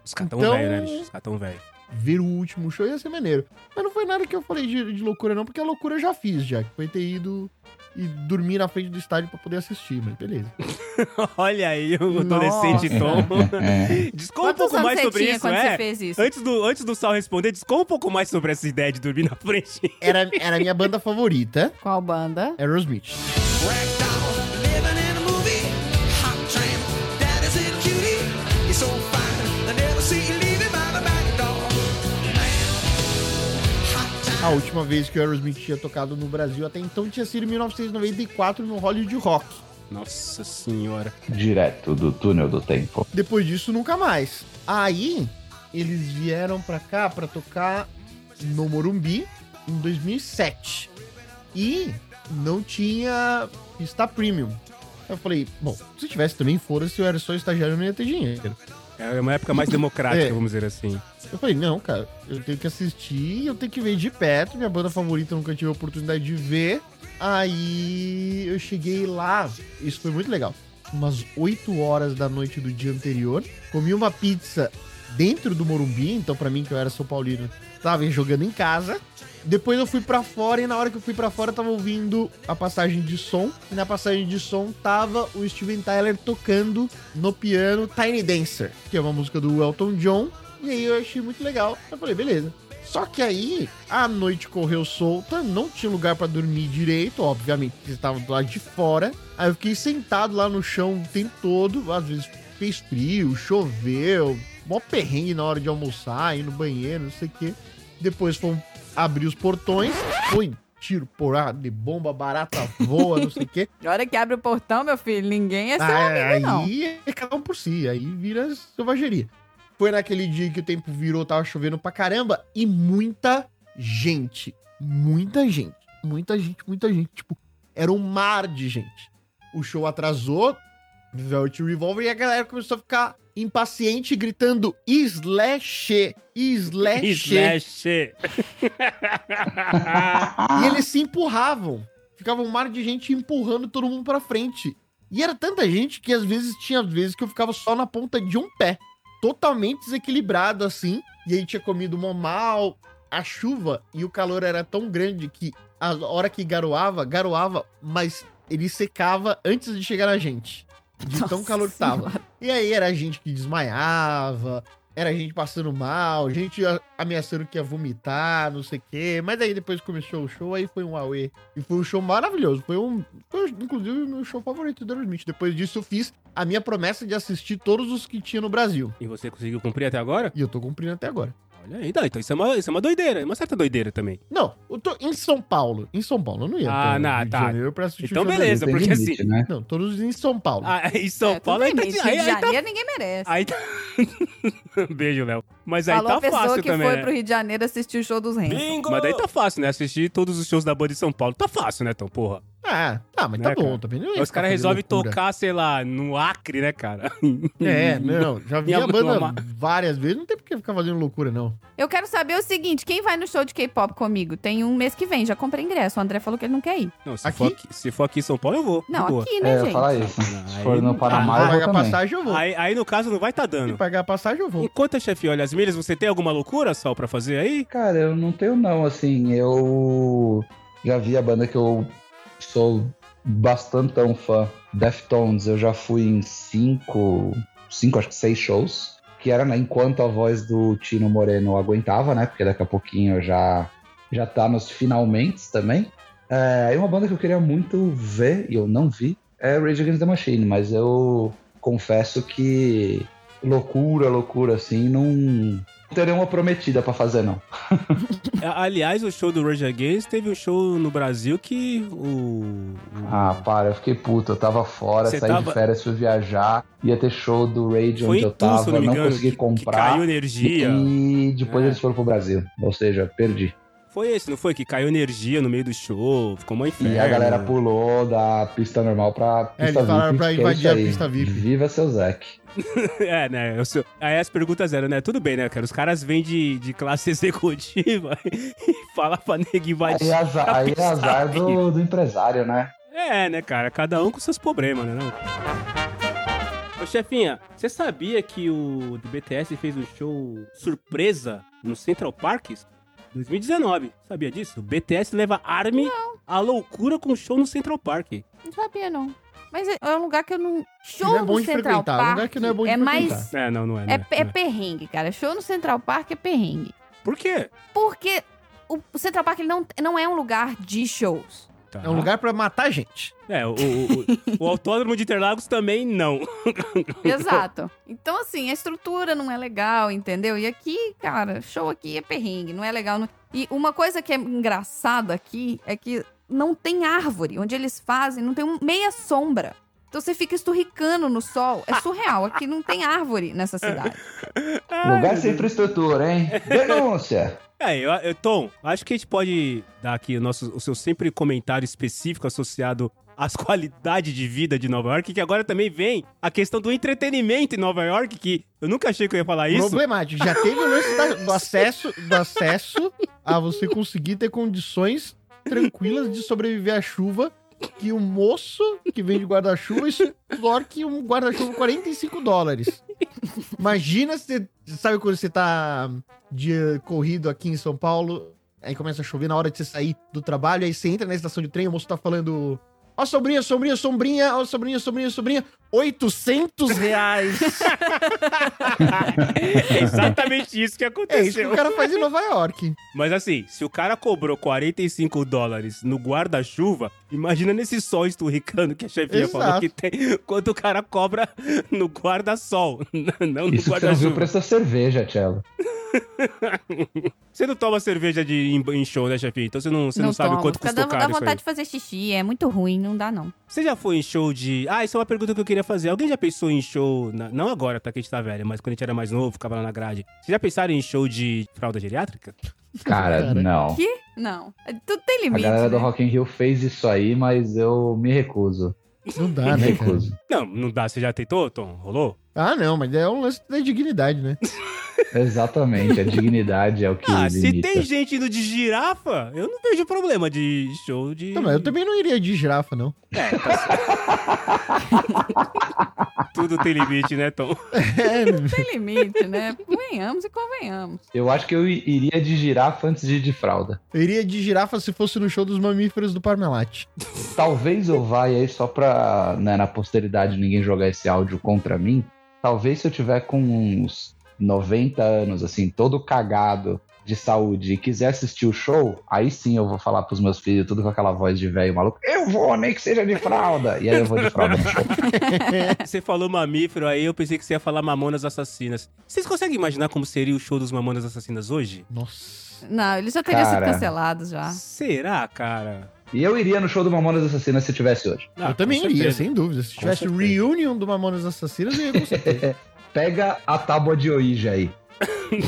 Os caras tão Então- velho, né, bicho? Os caras tão velho. Ver o último show ia ser maneiro. Mas não foi nada que eu falei de, de loucura, não, porque a loucura eu já fiz, já. Que foi ter ido e dormir na frente do estádio pra poder assistir, mas beleza. *laughs* Olha aí o adolescente Tom. *laughs* É. Discorra um Quantos pouco mais sobre isso, é? isso? Antes do, antes do Sal responder, discorra um pouco mais sobre essa ideia de dormir na frente. Era, era a minha banda favorita, Qual banda? Aerosmith. Ragdoll, A última vez que o Aerosmith tinha tocado no Brasil até então tinha sido em 1994 no Hollywood Rock. Nossa senhora. Direto do túnel do tempo. Depois disso, nunca mais. Aí, eles vieram pra cá pra tocar no Morumbi em 2007. E não tinha pista premium. Eu falei, bom, se tivesse também, foda-se, eu era só estagiário, eu não ia ter dinheiro. É uma época mais democrática, É. vamos dizer assim. Eu falei, não, cara, eu tenho que assistir, eu tenho que ver de perto. Minha banda favorita eu nunca tive a oportunidade de ver. Aí eu cheguei lá, isso foi muito legal. Umas 8 horas da noite do dia anterior, comi uma pizza dentro do Morumbi, então pra mim que eu era São Paulino, tava jogando em casa. Depois eu fui pra fora e na hora que eu fui pra fora eu tava ouvindo a passagem de som. E na passagem de som tava o Steven Tyler tocando no piano Tiny Dancer, que é uma música do Elton John. E aí eu achei muito legal. Eu falei, beleza. Só que aí a noite correu solta, não tinha lugar pra dormir direito, obviamente, porque estava do lado de fora. Aí eu fiquei sentado lá no chão o tempo todo, às vezes fez frio, choveu, mó perrengue na hora de almoçar, ir no banheiro, não sei o quê. Depois fomos abrir os portões, foi tiro, porrada de bomba, barata voa, não sei o quê. *laughs* Na hora que abre o portão, meu filho, ninguém é seu Ah, amigo, não. aí é cada um por si, aí vira selvageria. Foi naquele dia que o tempo virou, tava chovendo pra caramba e muita gente. Muita gente. Muita gente, muita gente. Tipo, era um mar de gente. O show atrasou, Velvet Revolver, e a galera começou a ficar impaciente, gritando slash, slash. Slash. *laughs* E eles se empurravam. Ficava um mar de gente empurrando todo mundo pra frente. E era tanta gente que às vezes tinha vezes que eu ficava só na ponta de um pé. Totalmente desequilibrado assim. E aí tinha comido mó mal. A chuva e o calor era tão grande que a hora que garoava, garoava, mas ele secava antes de chegar na gente. De tão Nossa calor que tava. Senhora. E aí era gente que desmaiava, era gente passando mal, gente ameaçando que ia vomitar, não sei o quê. Mas aí depois começou o show, aí foi um auê. E foi um show maravilhoso. Foi um. Foi, inclusive, o meu show favorito do Aerosmith. Depois disso, eu fiz a minha promessa de assistir todos os que tinha no Brasil. E você conseguiu cumprir até agora? E eu tô cumprindo até agora. Olha aí, não, então isso é, uma, isso é uma doideira, é uma certa doideira também. Não, eu tô em São Paulo. Em São Paulo, eu não ia. Ah, não, Rio de tá. Janeiro pra assistir Então beleza, porque limite, assim- Né? Não, todos em São Paulo. Ah, em São É, Paulo aí tá, aí, Rio de aí tá Janeiro ninguém merece. Aí tá. *laughs* Beijo, Léo. Mas aí Falou tá a pessoa fácil que também. foi né? pro Rio de Janeiro assistir o show dos Rens. Mas daí tá fácil, né? Assistir todos os shows da banda de São Paulo. Tá fácil, né, então, porra? Ah, tá, mas Né, tá bom, cara? também. Não ia Aí os caras resolvem tocar, sei lá, no Acre, né, cara? *laughs* É, não, já vi a banda mama- várias vezes, não tem por que ficar fazendo loucura, não. Eu quero saber o seguinte: quem vai no show de K-pop comigo? Tem um mês que vem, já comprei ingresso. O André falou que ele não quer ir. Não, se, Aqui? For aqui, se for aqui em São Paulo, eu vou. Não, boa. aqui, É, né, eu ia gente? falar isso. Não, Se for no Ah, Panamá, Se eu vou pagar também. passagem, eu vou. Aí, aí, no caso, não vai tá Se dando. pagar passagem, eu vou. Enquanto, chefe, olha as milhas, você tem alguma loucura, Sal, pra fazer aí? Cara, eu não tenho não, assim, eu já vi a banda que eu sou bastante tão fã, Deftones, eu já fui em cinco, cinco, acho que seis shows, que era né, enquanto a voz do Tino Moreno aguentava, né, porque daqui a pouquinho já, já tá nos finalmente também. É, e uma banda que eu queria muito ver, e eu não vi, é Rage Against the Machine, mas eu confesso que loucura, loucura, assim, não teria uma prometida pra fazer, não. *laughs* É, Aliás, o show do Rage Against teve um show no Brasil que o... Ah, para, eu fiquei puto, eu tava fora, Você saí tava- de férias, fui viajar, ia ter show do Rage foi onde eu tava, não não engano, consegui comprar. caiu energia. E depois É. eles foram pro Brasil, ou seja, perdi. Foi esse, não foi? Que caiu energia no meio do show, ficou uma inferno. E a galera pulou da pista normal pra É, pista eles falaram pra que é invadir a pista VIP. Viva seu Zack. *laughs* É, né? eu sou- Aí as perguntas eram, né? Tudo bem, né, cara? Os caras vêm de, de classe *laughs* executiva e fala pra nego invadir. Aí é azar, a aí é azar VIP. do, do empresário, né? É, né, cara? Cada um com seus problemas, né? Não? Ô, chefinha, você sabia que o do BTS fez um show surpresa no Central Parks? 2019. Sabia disso? O BTS leva Army à loucura com show no Central Park. Não sabia, não. Mas é é um lugar que eu não. Show não é no de Central frequentar, Park um lugar que não é bom de mais. frequentar. É, não, não é. Não É, é, é não é. perrengue, cara. Show no Central Park é perrengue. Por quê? Porque o o Central Park ele não, não é um lugar de shows. Tá. É um lugar pra matar gente. É, o, o, o- o Autódromo de Interlagos também não. *laughs* Exato. Então, assim, a estrutura não é legal, entendeu? E aqui, cara, show aqui é perrengue, não é legal. não- E uma coisa que é engraçada aqui é que não tem árvore. Onde eles fazem, não tem um- meia sombra. Então você fica esturricando no sol. É surreal. Aqui não tem árvore nessa cidade. *laughs* Lugar sem infraestrutura, hein? Denúncia! *laughs* É, eu, eu- Tom, acho que a gente pode dar aqui o, nosso, o seu sempre comentário específico associado às *laughs* qualidades de vida de Nova York, que agora também vem a questão do entretenimento em Nova York, que eu nunca achei que eu ia falar isso. Problemático. Já teve o lance da- do acesso, do acesso a você conseguir ter condições tranquilas de sobreviver à chuva. Que o moço que vende guarda-chuva extorque um guarda-chuva 45 dólares. Imagina você sabe quando você tá de corrido aqui em São Paulo, aí começa a chover na hora de você sair do trabalho, aí você entra na estação de trem, o moço tá falando. Ó, sombrinha, sombrinha, sombrinha, ó, sombrinha, sombrinha, sombrinha, 800 reais. *laughs* é exatamente isso que É isso que aconteceu. o cara faz em Nova York. Mas assim, se o cara cobrou 45 dólares no guarda-chuva, imagina nesse sol esturricando que a chefinha Exato. falou que tem, quanto o cara cobra no guarda-sol, *laughs* não no Isso que você não viu o guarda-chuva. preço da cerveja, Tchelo. *laughs* Você não toma cerveja de, em, em show, né, chefinha? Então você não, você não, sabe tomo. quanto custa caro dá vontade de fazer xixi. É muito ruim, não dá, não. Você já foi em show de... Ah, isso é uma pergunta que eu queria fazer. Alguém já pensou em show... na- Não agora, tá? Que a gente tá velho, mas quando a gente era mais novo, ficava lá na grade. Vocês já pensaram em show de fralda geriátrica? *laughs* Cara, Cara. não. Que? Não. Tudo tem A limite, galera do né? Rock in Rio fez isso aí, mas eu me recuso. Não Me dá, né, cara? recuso. Não, não dá. Você já tentou, Tom? Rolou? Ah, não, mas é um lance da dignidade, né? *laughs* Exatamente, a dignidade é o que ah, se limita. tem gente indo de girafa, eu não vejo problema de show de... Não, mas eu também não iria de girafa, não. É, tá certo. Tudo tem limite, né, Tom? É, Tem limite, né? Convenhamos e convenhamos. Eu acho que eu iria de girafa antes de ir de fralda. eu iria de girafa se fosse no show dos mamíferos do Parmalat. Talvez eu vá e aí só pra, né, na posteridade, ninguém jogar esse áudio contra mim. Talvez se eu tiver com uns 90 anos, assim, todo cagado de saúde e quiser assistir o show, aí sim eu vou falar pros meus filhos, tudo com aquela voz de velho maluco. Eu vou, nem que seja de fralda. E aí eu vou de fralda no show. *laughs* Você falou mamífero aí, eu pensei que você ia falar Mamonas Assassinas. Vocês conseguem imaginar como seria o show dos Mamonas Assassinas hoje? Nossa. Não, eles já teriam sido cancelados já. Será, cara? E eu iria no show do Mamonas Assassinas se tivesse hoje. Ah, eu também iria, sem dúvida. Se tivesse reunion do Mamonas Assassinas, eu ia com certeza. *laughs* Pega a tábua de Ouija aí. *laughs*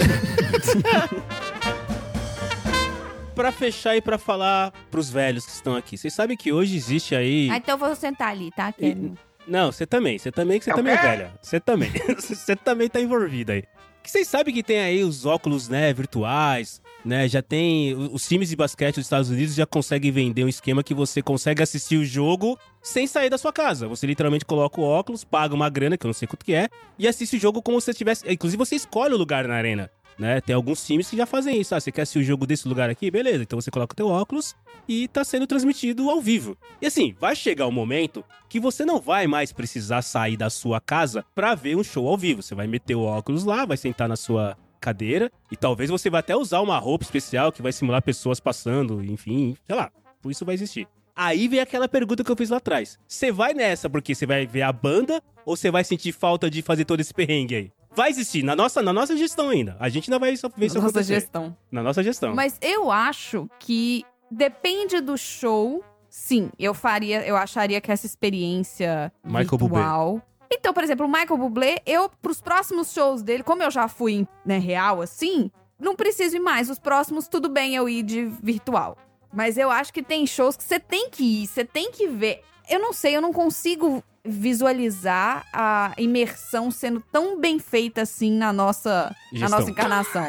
pra fechar e pra falar pros velhos que estão aqui. Vocês sabem que hoje existe aí. Ah, então eu vou sentar ali, tá, Kevin? Não, você também, você também, que você também é velha. Você também. *laughs* Você também tá envolvida aí. Que vocês sabem que tem aí os óculos, né, virtuais, né? Já tem. Os times de basquete dos Estados Unidos já conseguem vender um esquema que você consegue assistir o jogo sem sair da sua casa. Você literalmente coloca o óculos, paga uma grana, que eu não sei quanto que é, e assiste o jogo como se tivesse. Inclusive, você escolhe o lugar na arena. Né? Tem alguns times que já fazem isso. Ah, você quer assistir o jogo desse lugar aqui? Beleza. Então você coloca o teu óculos e tá sendo transmitido ao vivo. E assim, vai chegar o momento que você não vai mais precisar sair da sua casa pra ver um show ao vivo. Você vai meter o óculos lá, vai sentar na sua cadeira e talvez você vai até usar uma roupa especial que vai simular pessoas passando, enfim, sei lá. Por isso vai existir. Aí vem aquela pergunta que eu fiz lá atrás. Você vai nessa porque você vai ver a banda ou você vai sentir falta de fazer todo esse perrengue aí? Vai existir, na nossa, na nossa gestão ainda. A gente ainda vai ver isso Nossa acontecer. gestão. Na nossa gestão. Mas eu acho que depende do show. Sim, eu faria, eu acharia que essa experiência Michael virtual. Então, por exemplo, o Michael Bublé, eu pros próximos shows dele, como eu já fui né, real assim, não preciso ir mais. Os próximos tudo bem eu ir de virtual. Mas eu acho que tem shows que você tem que ir, você tem que ver. Eu não sei, eu não consigo visualizar a imersão sendo tão bem feita assim na nossa, na nossa encarnação.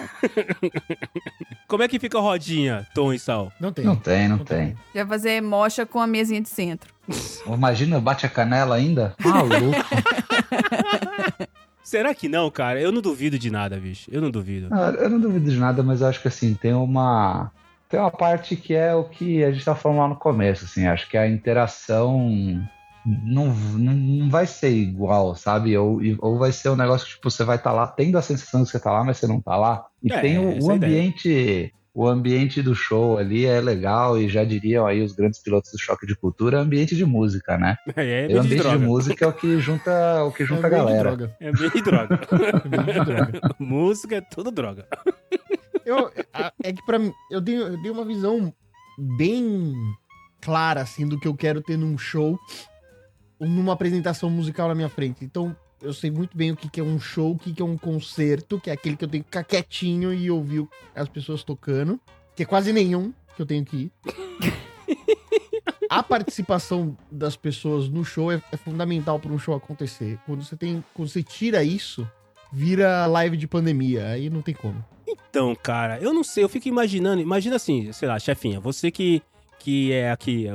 *laughs* Como é que fica a rodinha, Tom e Sal? Não tem. Não tem, não tem. Já fazer mocha com a mesinha de centro. Imagina, bate a canela ainda? Maluco. *laughs* Será que não, cara? Eu não duvido de nada, bicho. Eu não duvido. Ah, eu não duvido de nada, mas eu acho que assim, tem uma. Tem uma parte que é o que a gente tá falando lá no começo, assim, acho que a interação não, não, não vai ser igual, sabe? Ou, ou vai ser um negócio que, tipo, você vai estar lá tendo a sensação que você tá lá, mas você não tá lá. E É, tem o, o é a ideia. ambiente. O ambiente do show ali é legal, e já diriam aí os grandes pilotos do choque de cultura, ambiente de música, né? *laughs* É, é o ambiente de ambiente de música é o que junta, o que junta a meio de galera. droga. É ambiente de droga. *laughs* É meio de droga. Música é tudo droga. Eu, é que pra mim, eu dei, eu dei uma visão bem clara, assim, do que eu quero ter num show numa apresentação musical na minha frente. Então, eu sei muito bem o que, que é um show, o que, que é um concerto, que é aquele que eu tenho que ficar quietinho e ouvir as pessoas tocando, que é quase nenhum que eu tenho que ir. A participação das pessoas no show é, é fundamental para um show acontecer. Quando você tem, quando você tira isso, vira live de pandemia, aí não tem como. Então, cara, eu não sei, eu fico imaginando. Imagina assim, sei lá, chefinha, você que, que é aqui, é,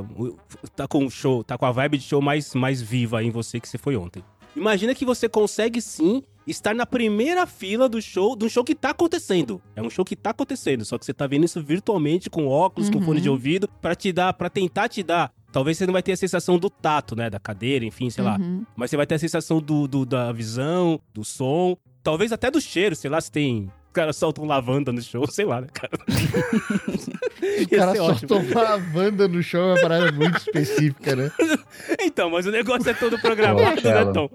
tá com o show, tá com a vibe de show mais, mais viva em você que você foi ontem. Imagina que você consegue sim estar na primeira fila do show, do show que tá acontecendo. É um show que tá acontecendo, só que você tá vendo isso virtualmente com óculos, com Uhum. fone de ouvido, pra te dar, para tentar te dar. Talvez você não vai ter a sensação do tato, né, da cadeira, enfim, sei lá. Uhum. Mas você vai ter a sensação do, do- da visão, do som, talvez até do cheiro, sei lá, se tem. Os caras soltam lavanda no show, *laughs* sei lá, né, cara? O *laughs* Ia cara ser só ótimo. tomar a banda no show é uma parada muito específica, né? *laughs* Então, mas o negócio é todo programado, né. Tom?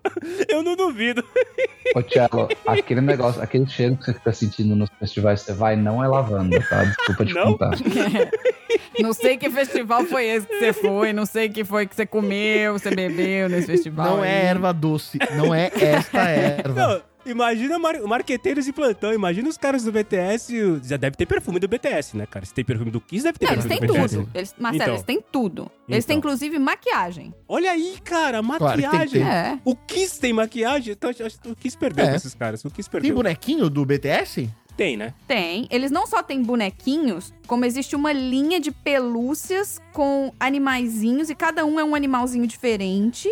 Eu não duvido. Ô, Thiago, aquele negócio, aquele cheiro que você tá sentindo nos festivais que você vai, não é lavanda, tá? Desculpa te Não? contar. Não sei que festival foi esse que você foi, não sei que foi que você comeu, você bebeu nesse festival. Não é aí. erva doce, não é esta erva. Não, imagina mar marqueteiros de plantão, imagina os caras do BTS. Já deve ter perfume do BTS, né, cara? Se tem perfume do Kiss, deve ter Não, eles perfume têm do BTS. tudo. Eles, Marcelo, Então. eles têm tudo. Eles têm, Então. inclusive, maquiagem. Olha aí, cara, Claro que tem que maquiagem. ter. É. O Kiss tem maquiagem? Então, acho que o Kiss perdeu É. com esses caras. O Kiss Tem perdeu. bonequinho do BTS? Tem, né? Tem. Eles não só têm bonequinhos, como existe uma linha de pelúcias com animaizinhos, e cada um é um animalzinho diferente.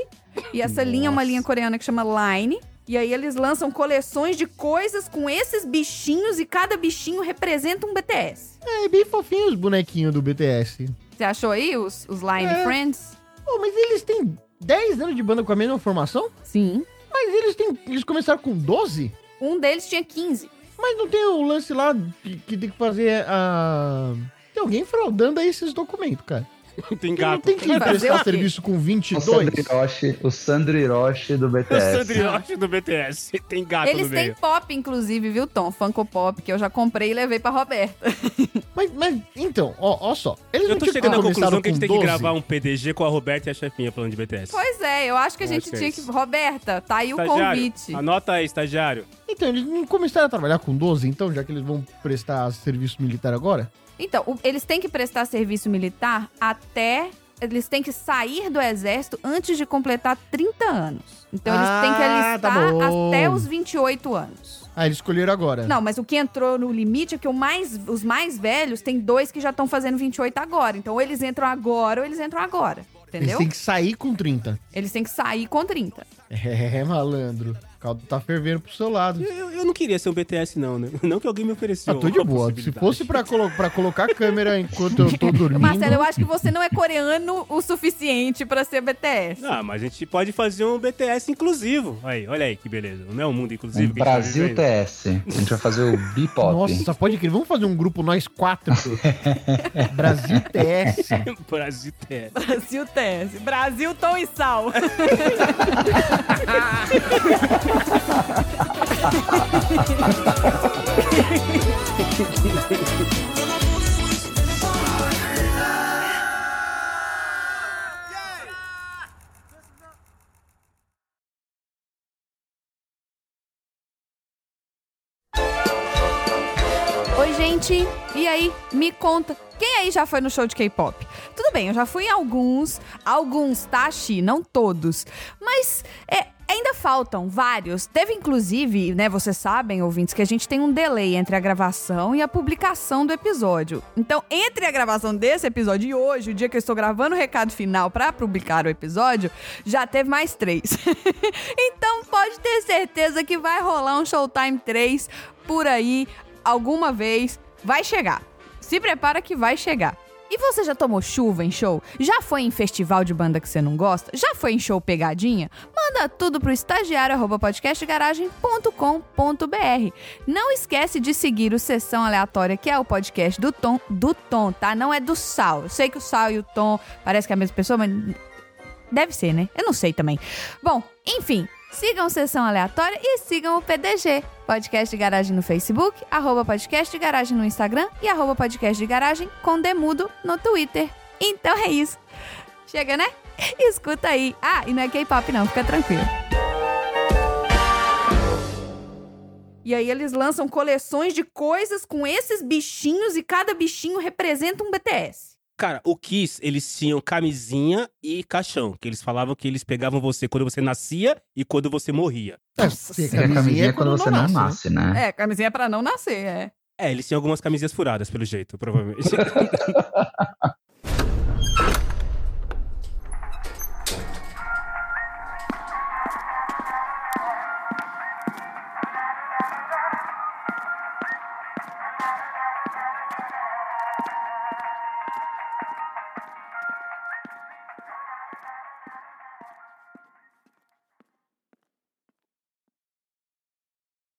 E essa linha é uma Nossa. linha coreana que chama Line. E aí eles lançam coleções de coisas com esses bichinhos, e cada bichinho representa um BTS. É bem fofinho os bonequinhos do BTS. Você achou aí os, os Line É. Friends? Pô, mas eles têm 10 anos de banda com a mesma formação? Sim. Mas eles têm. Eles começaram com 12? Um deles tinha 15. Mas não tem o lance lá que, que tem que fazer a. Tem alguém fraudando aí esses documentos, cara. *laughs* Tem Não gato. tem que o prestar serviço com O 22? Sandro Hiroshi, o Sandro Hiroshi do O BTS. Sandrioche do BTS. *laughs* Tem gato Eles no têm meio. pop, inclusive, viu, Tom? Funko Pop, que eu já comprei e levei pra Roberta. *laughs* Mas, mas, então, ó, ó só. Eles Eu não tô chegando à conclusão que a gente tem que 12? gravar um PDG com a Roberta e a chefinha falando de BTS. Pois é, eu acho que a gente que é tinha que. Roberta, tá aí o Estagiário, convite. Anota aí, estagiário. Então, Então, eles não começaram a trabalhar com 12, então, já que eles vão prestar serviço militar agora? Então, o- eles têm que prestar serviço militar até. Eles têm que sair do exército antes de completar 30 anos. Então, eles têm que Ah, tá alistar bom. até os 28 anos. Ah, eles escolheram agora. Não, mas o que entrou no limite é que o mais, os mais velhos tem dois que já estão fazendo 28 agora. Então, ou eles entram agora ou eles entram agora. Eles Entendeu? têm que sair com 30. Eles têm que sair com 30. É, malandro. O caldo tá fervendo pro seu lado. Eu, eu não queria ser um BTS, não, né? Não que alguém me ofereceu. Ah, tô de boa. Se fosse pra, colo pra colocar a câmera enquanto eu tô *laughs* dormindo. Marcelo, eu acho que você não é coreano o suficiente pra ser BTS. Ah, mas a gente pode fazer um BTS inclusivo. Aí, olha aí que beleza. Não é um mundo inclusivo Um tá Brasil. TS. A gente vai fazer o Bipop. Nossa, pode crer. Vamos fazer um grupo nós quatro. *laughs* Brasil TS. *laughs* Brasil TS. Brasil TS. Brasil, tom e sal. Oi, gente. E aí, me conta. Quem aí já foi no show de K-pop? Tudo bem, eu já fui em alguns. Alguns, tá, Xi? Não todos. Mas é, ainda faltam vários. Teve, inclusive, né, vocês sabem, ouvintes, que a gente tem um delay entre a gravação e a publicação do episódio. Então, entre a gravação desse episódio e hoje, o dia que eu estou gravando o recado final pra publicar o episódio, já teve mais três. *laughs* então, pode ter certeza que vai rolar um Showtime 3 por aí alguma vez vai chegar. Se prepara que vai chegar. E você já tomou chuva em show? Já foi em festival de banda que você não gosta? Já foi em show pegadinha? Manda tudo pro estagiário arroba podcastgaragem.com.br. Não esquece de seguir o Sessão Aleatória, que é o podcast do Tom, do Tom, tá? Não é do Sal. Eu sei que o Sal e o Tom parece que é a mesma pessoa, mas Deve ser, né? Eu não sei também. Bom, enfim, sigam Sessão Aleatória e sigam o PDG, Podcast de Garagem no Facebook, arroba Podcast de Garagem no Instagram e arroba Podcast de Garagem com Demudo no Twitter. Então é isso. Chega, né? *laughs* Escuta aí. Ah, e não é K-pop não, fica tranquilo. E aí eles lançam coleções de coisas com esses bichinhos e cada bichinho representa um BTS. Cara, o Kiss, eles tinham camisinha e caixão. Que eles falavam que eles pegavam você quando você nascia e quando você morria. É, Nossa ter E a camisinha é quando você não né? nasce, né? É, camisinha é pra não nascer, é. É, eles tinham algumas camisinhas furadas, pelo jeito, provavelmente. *laughs*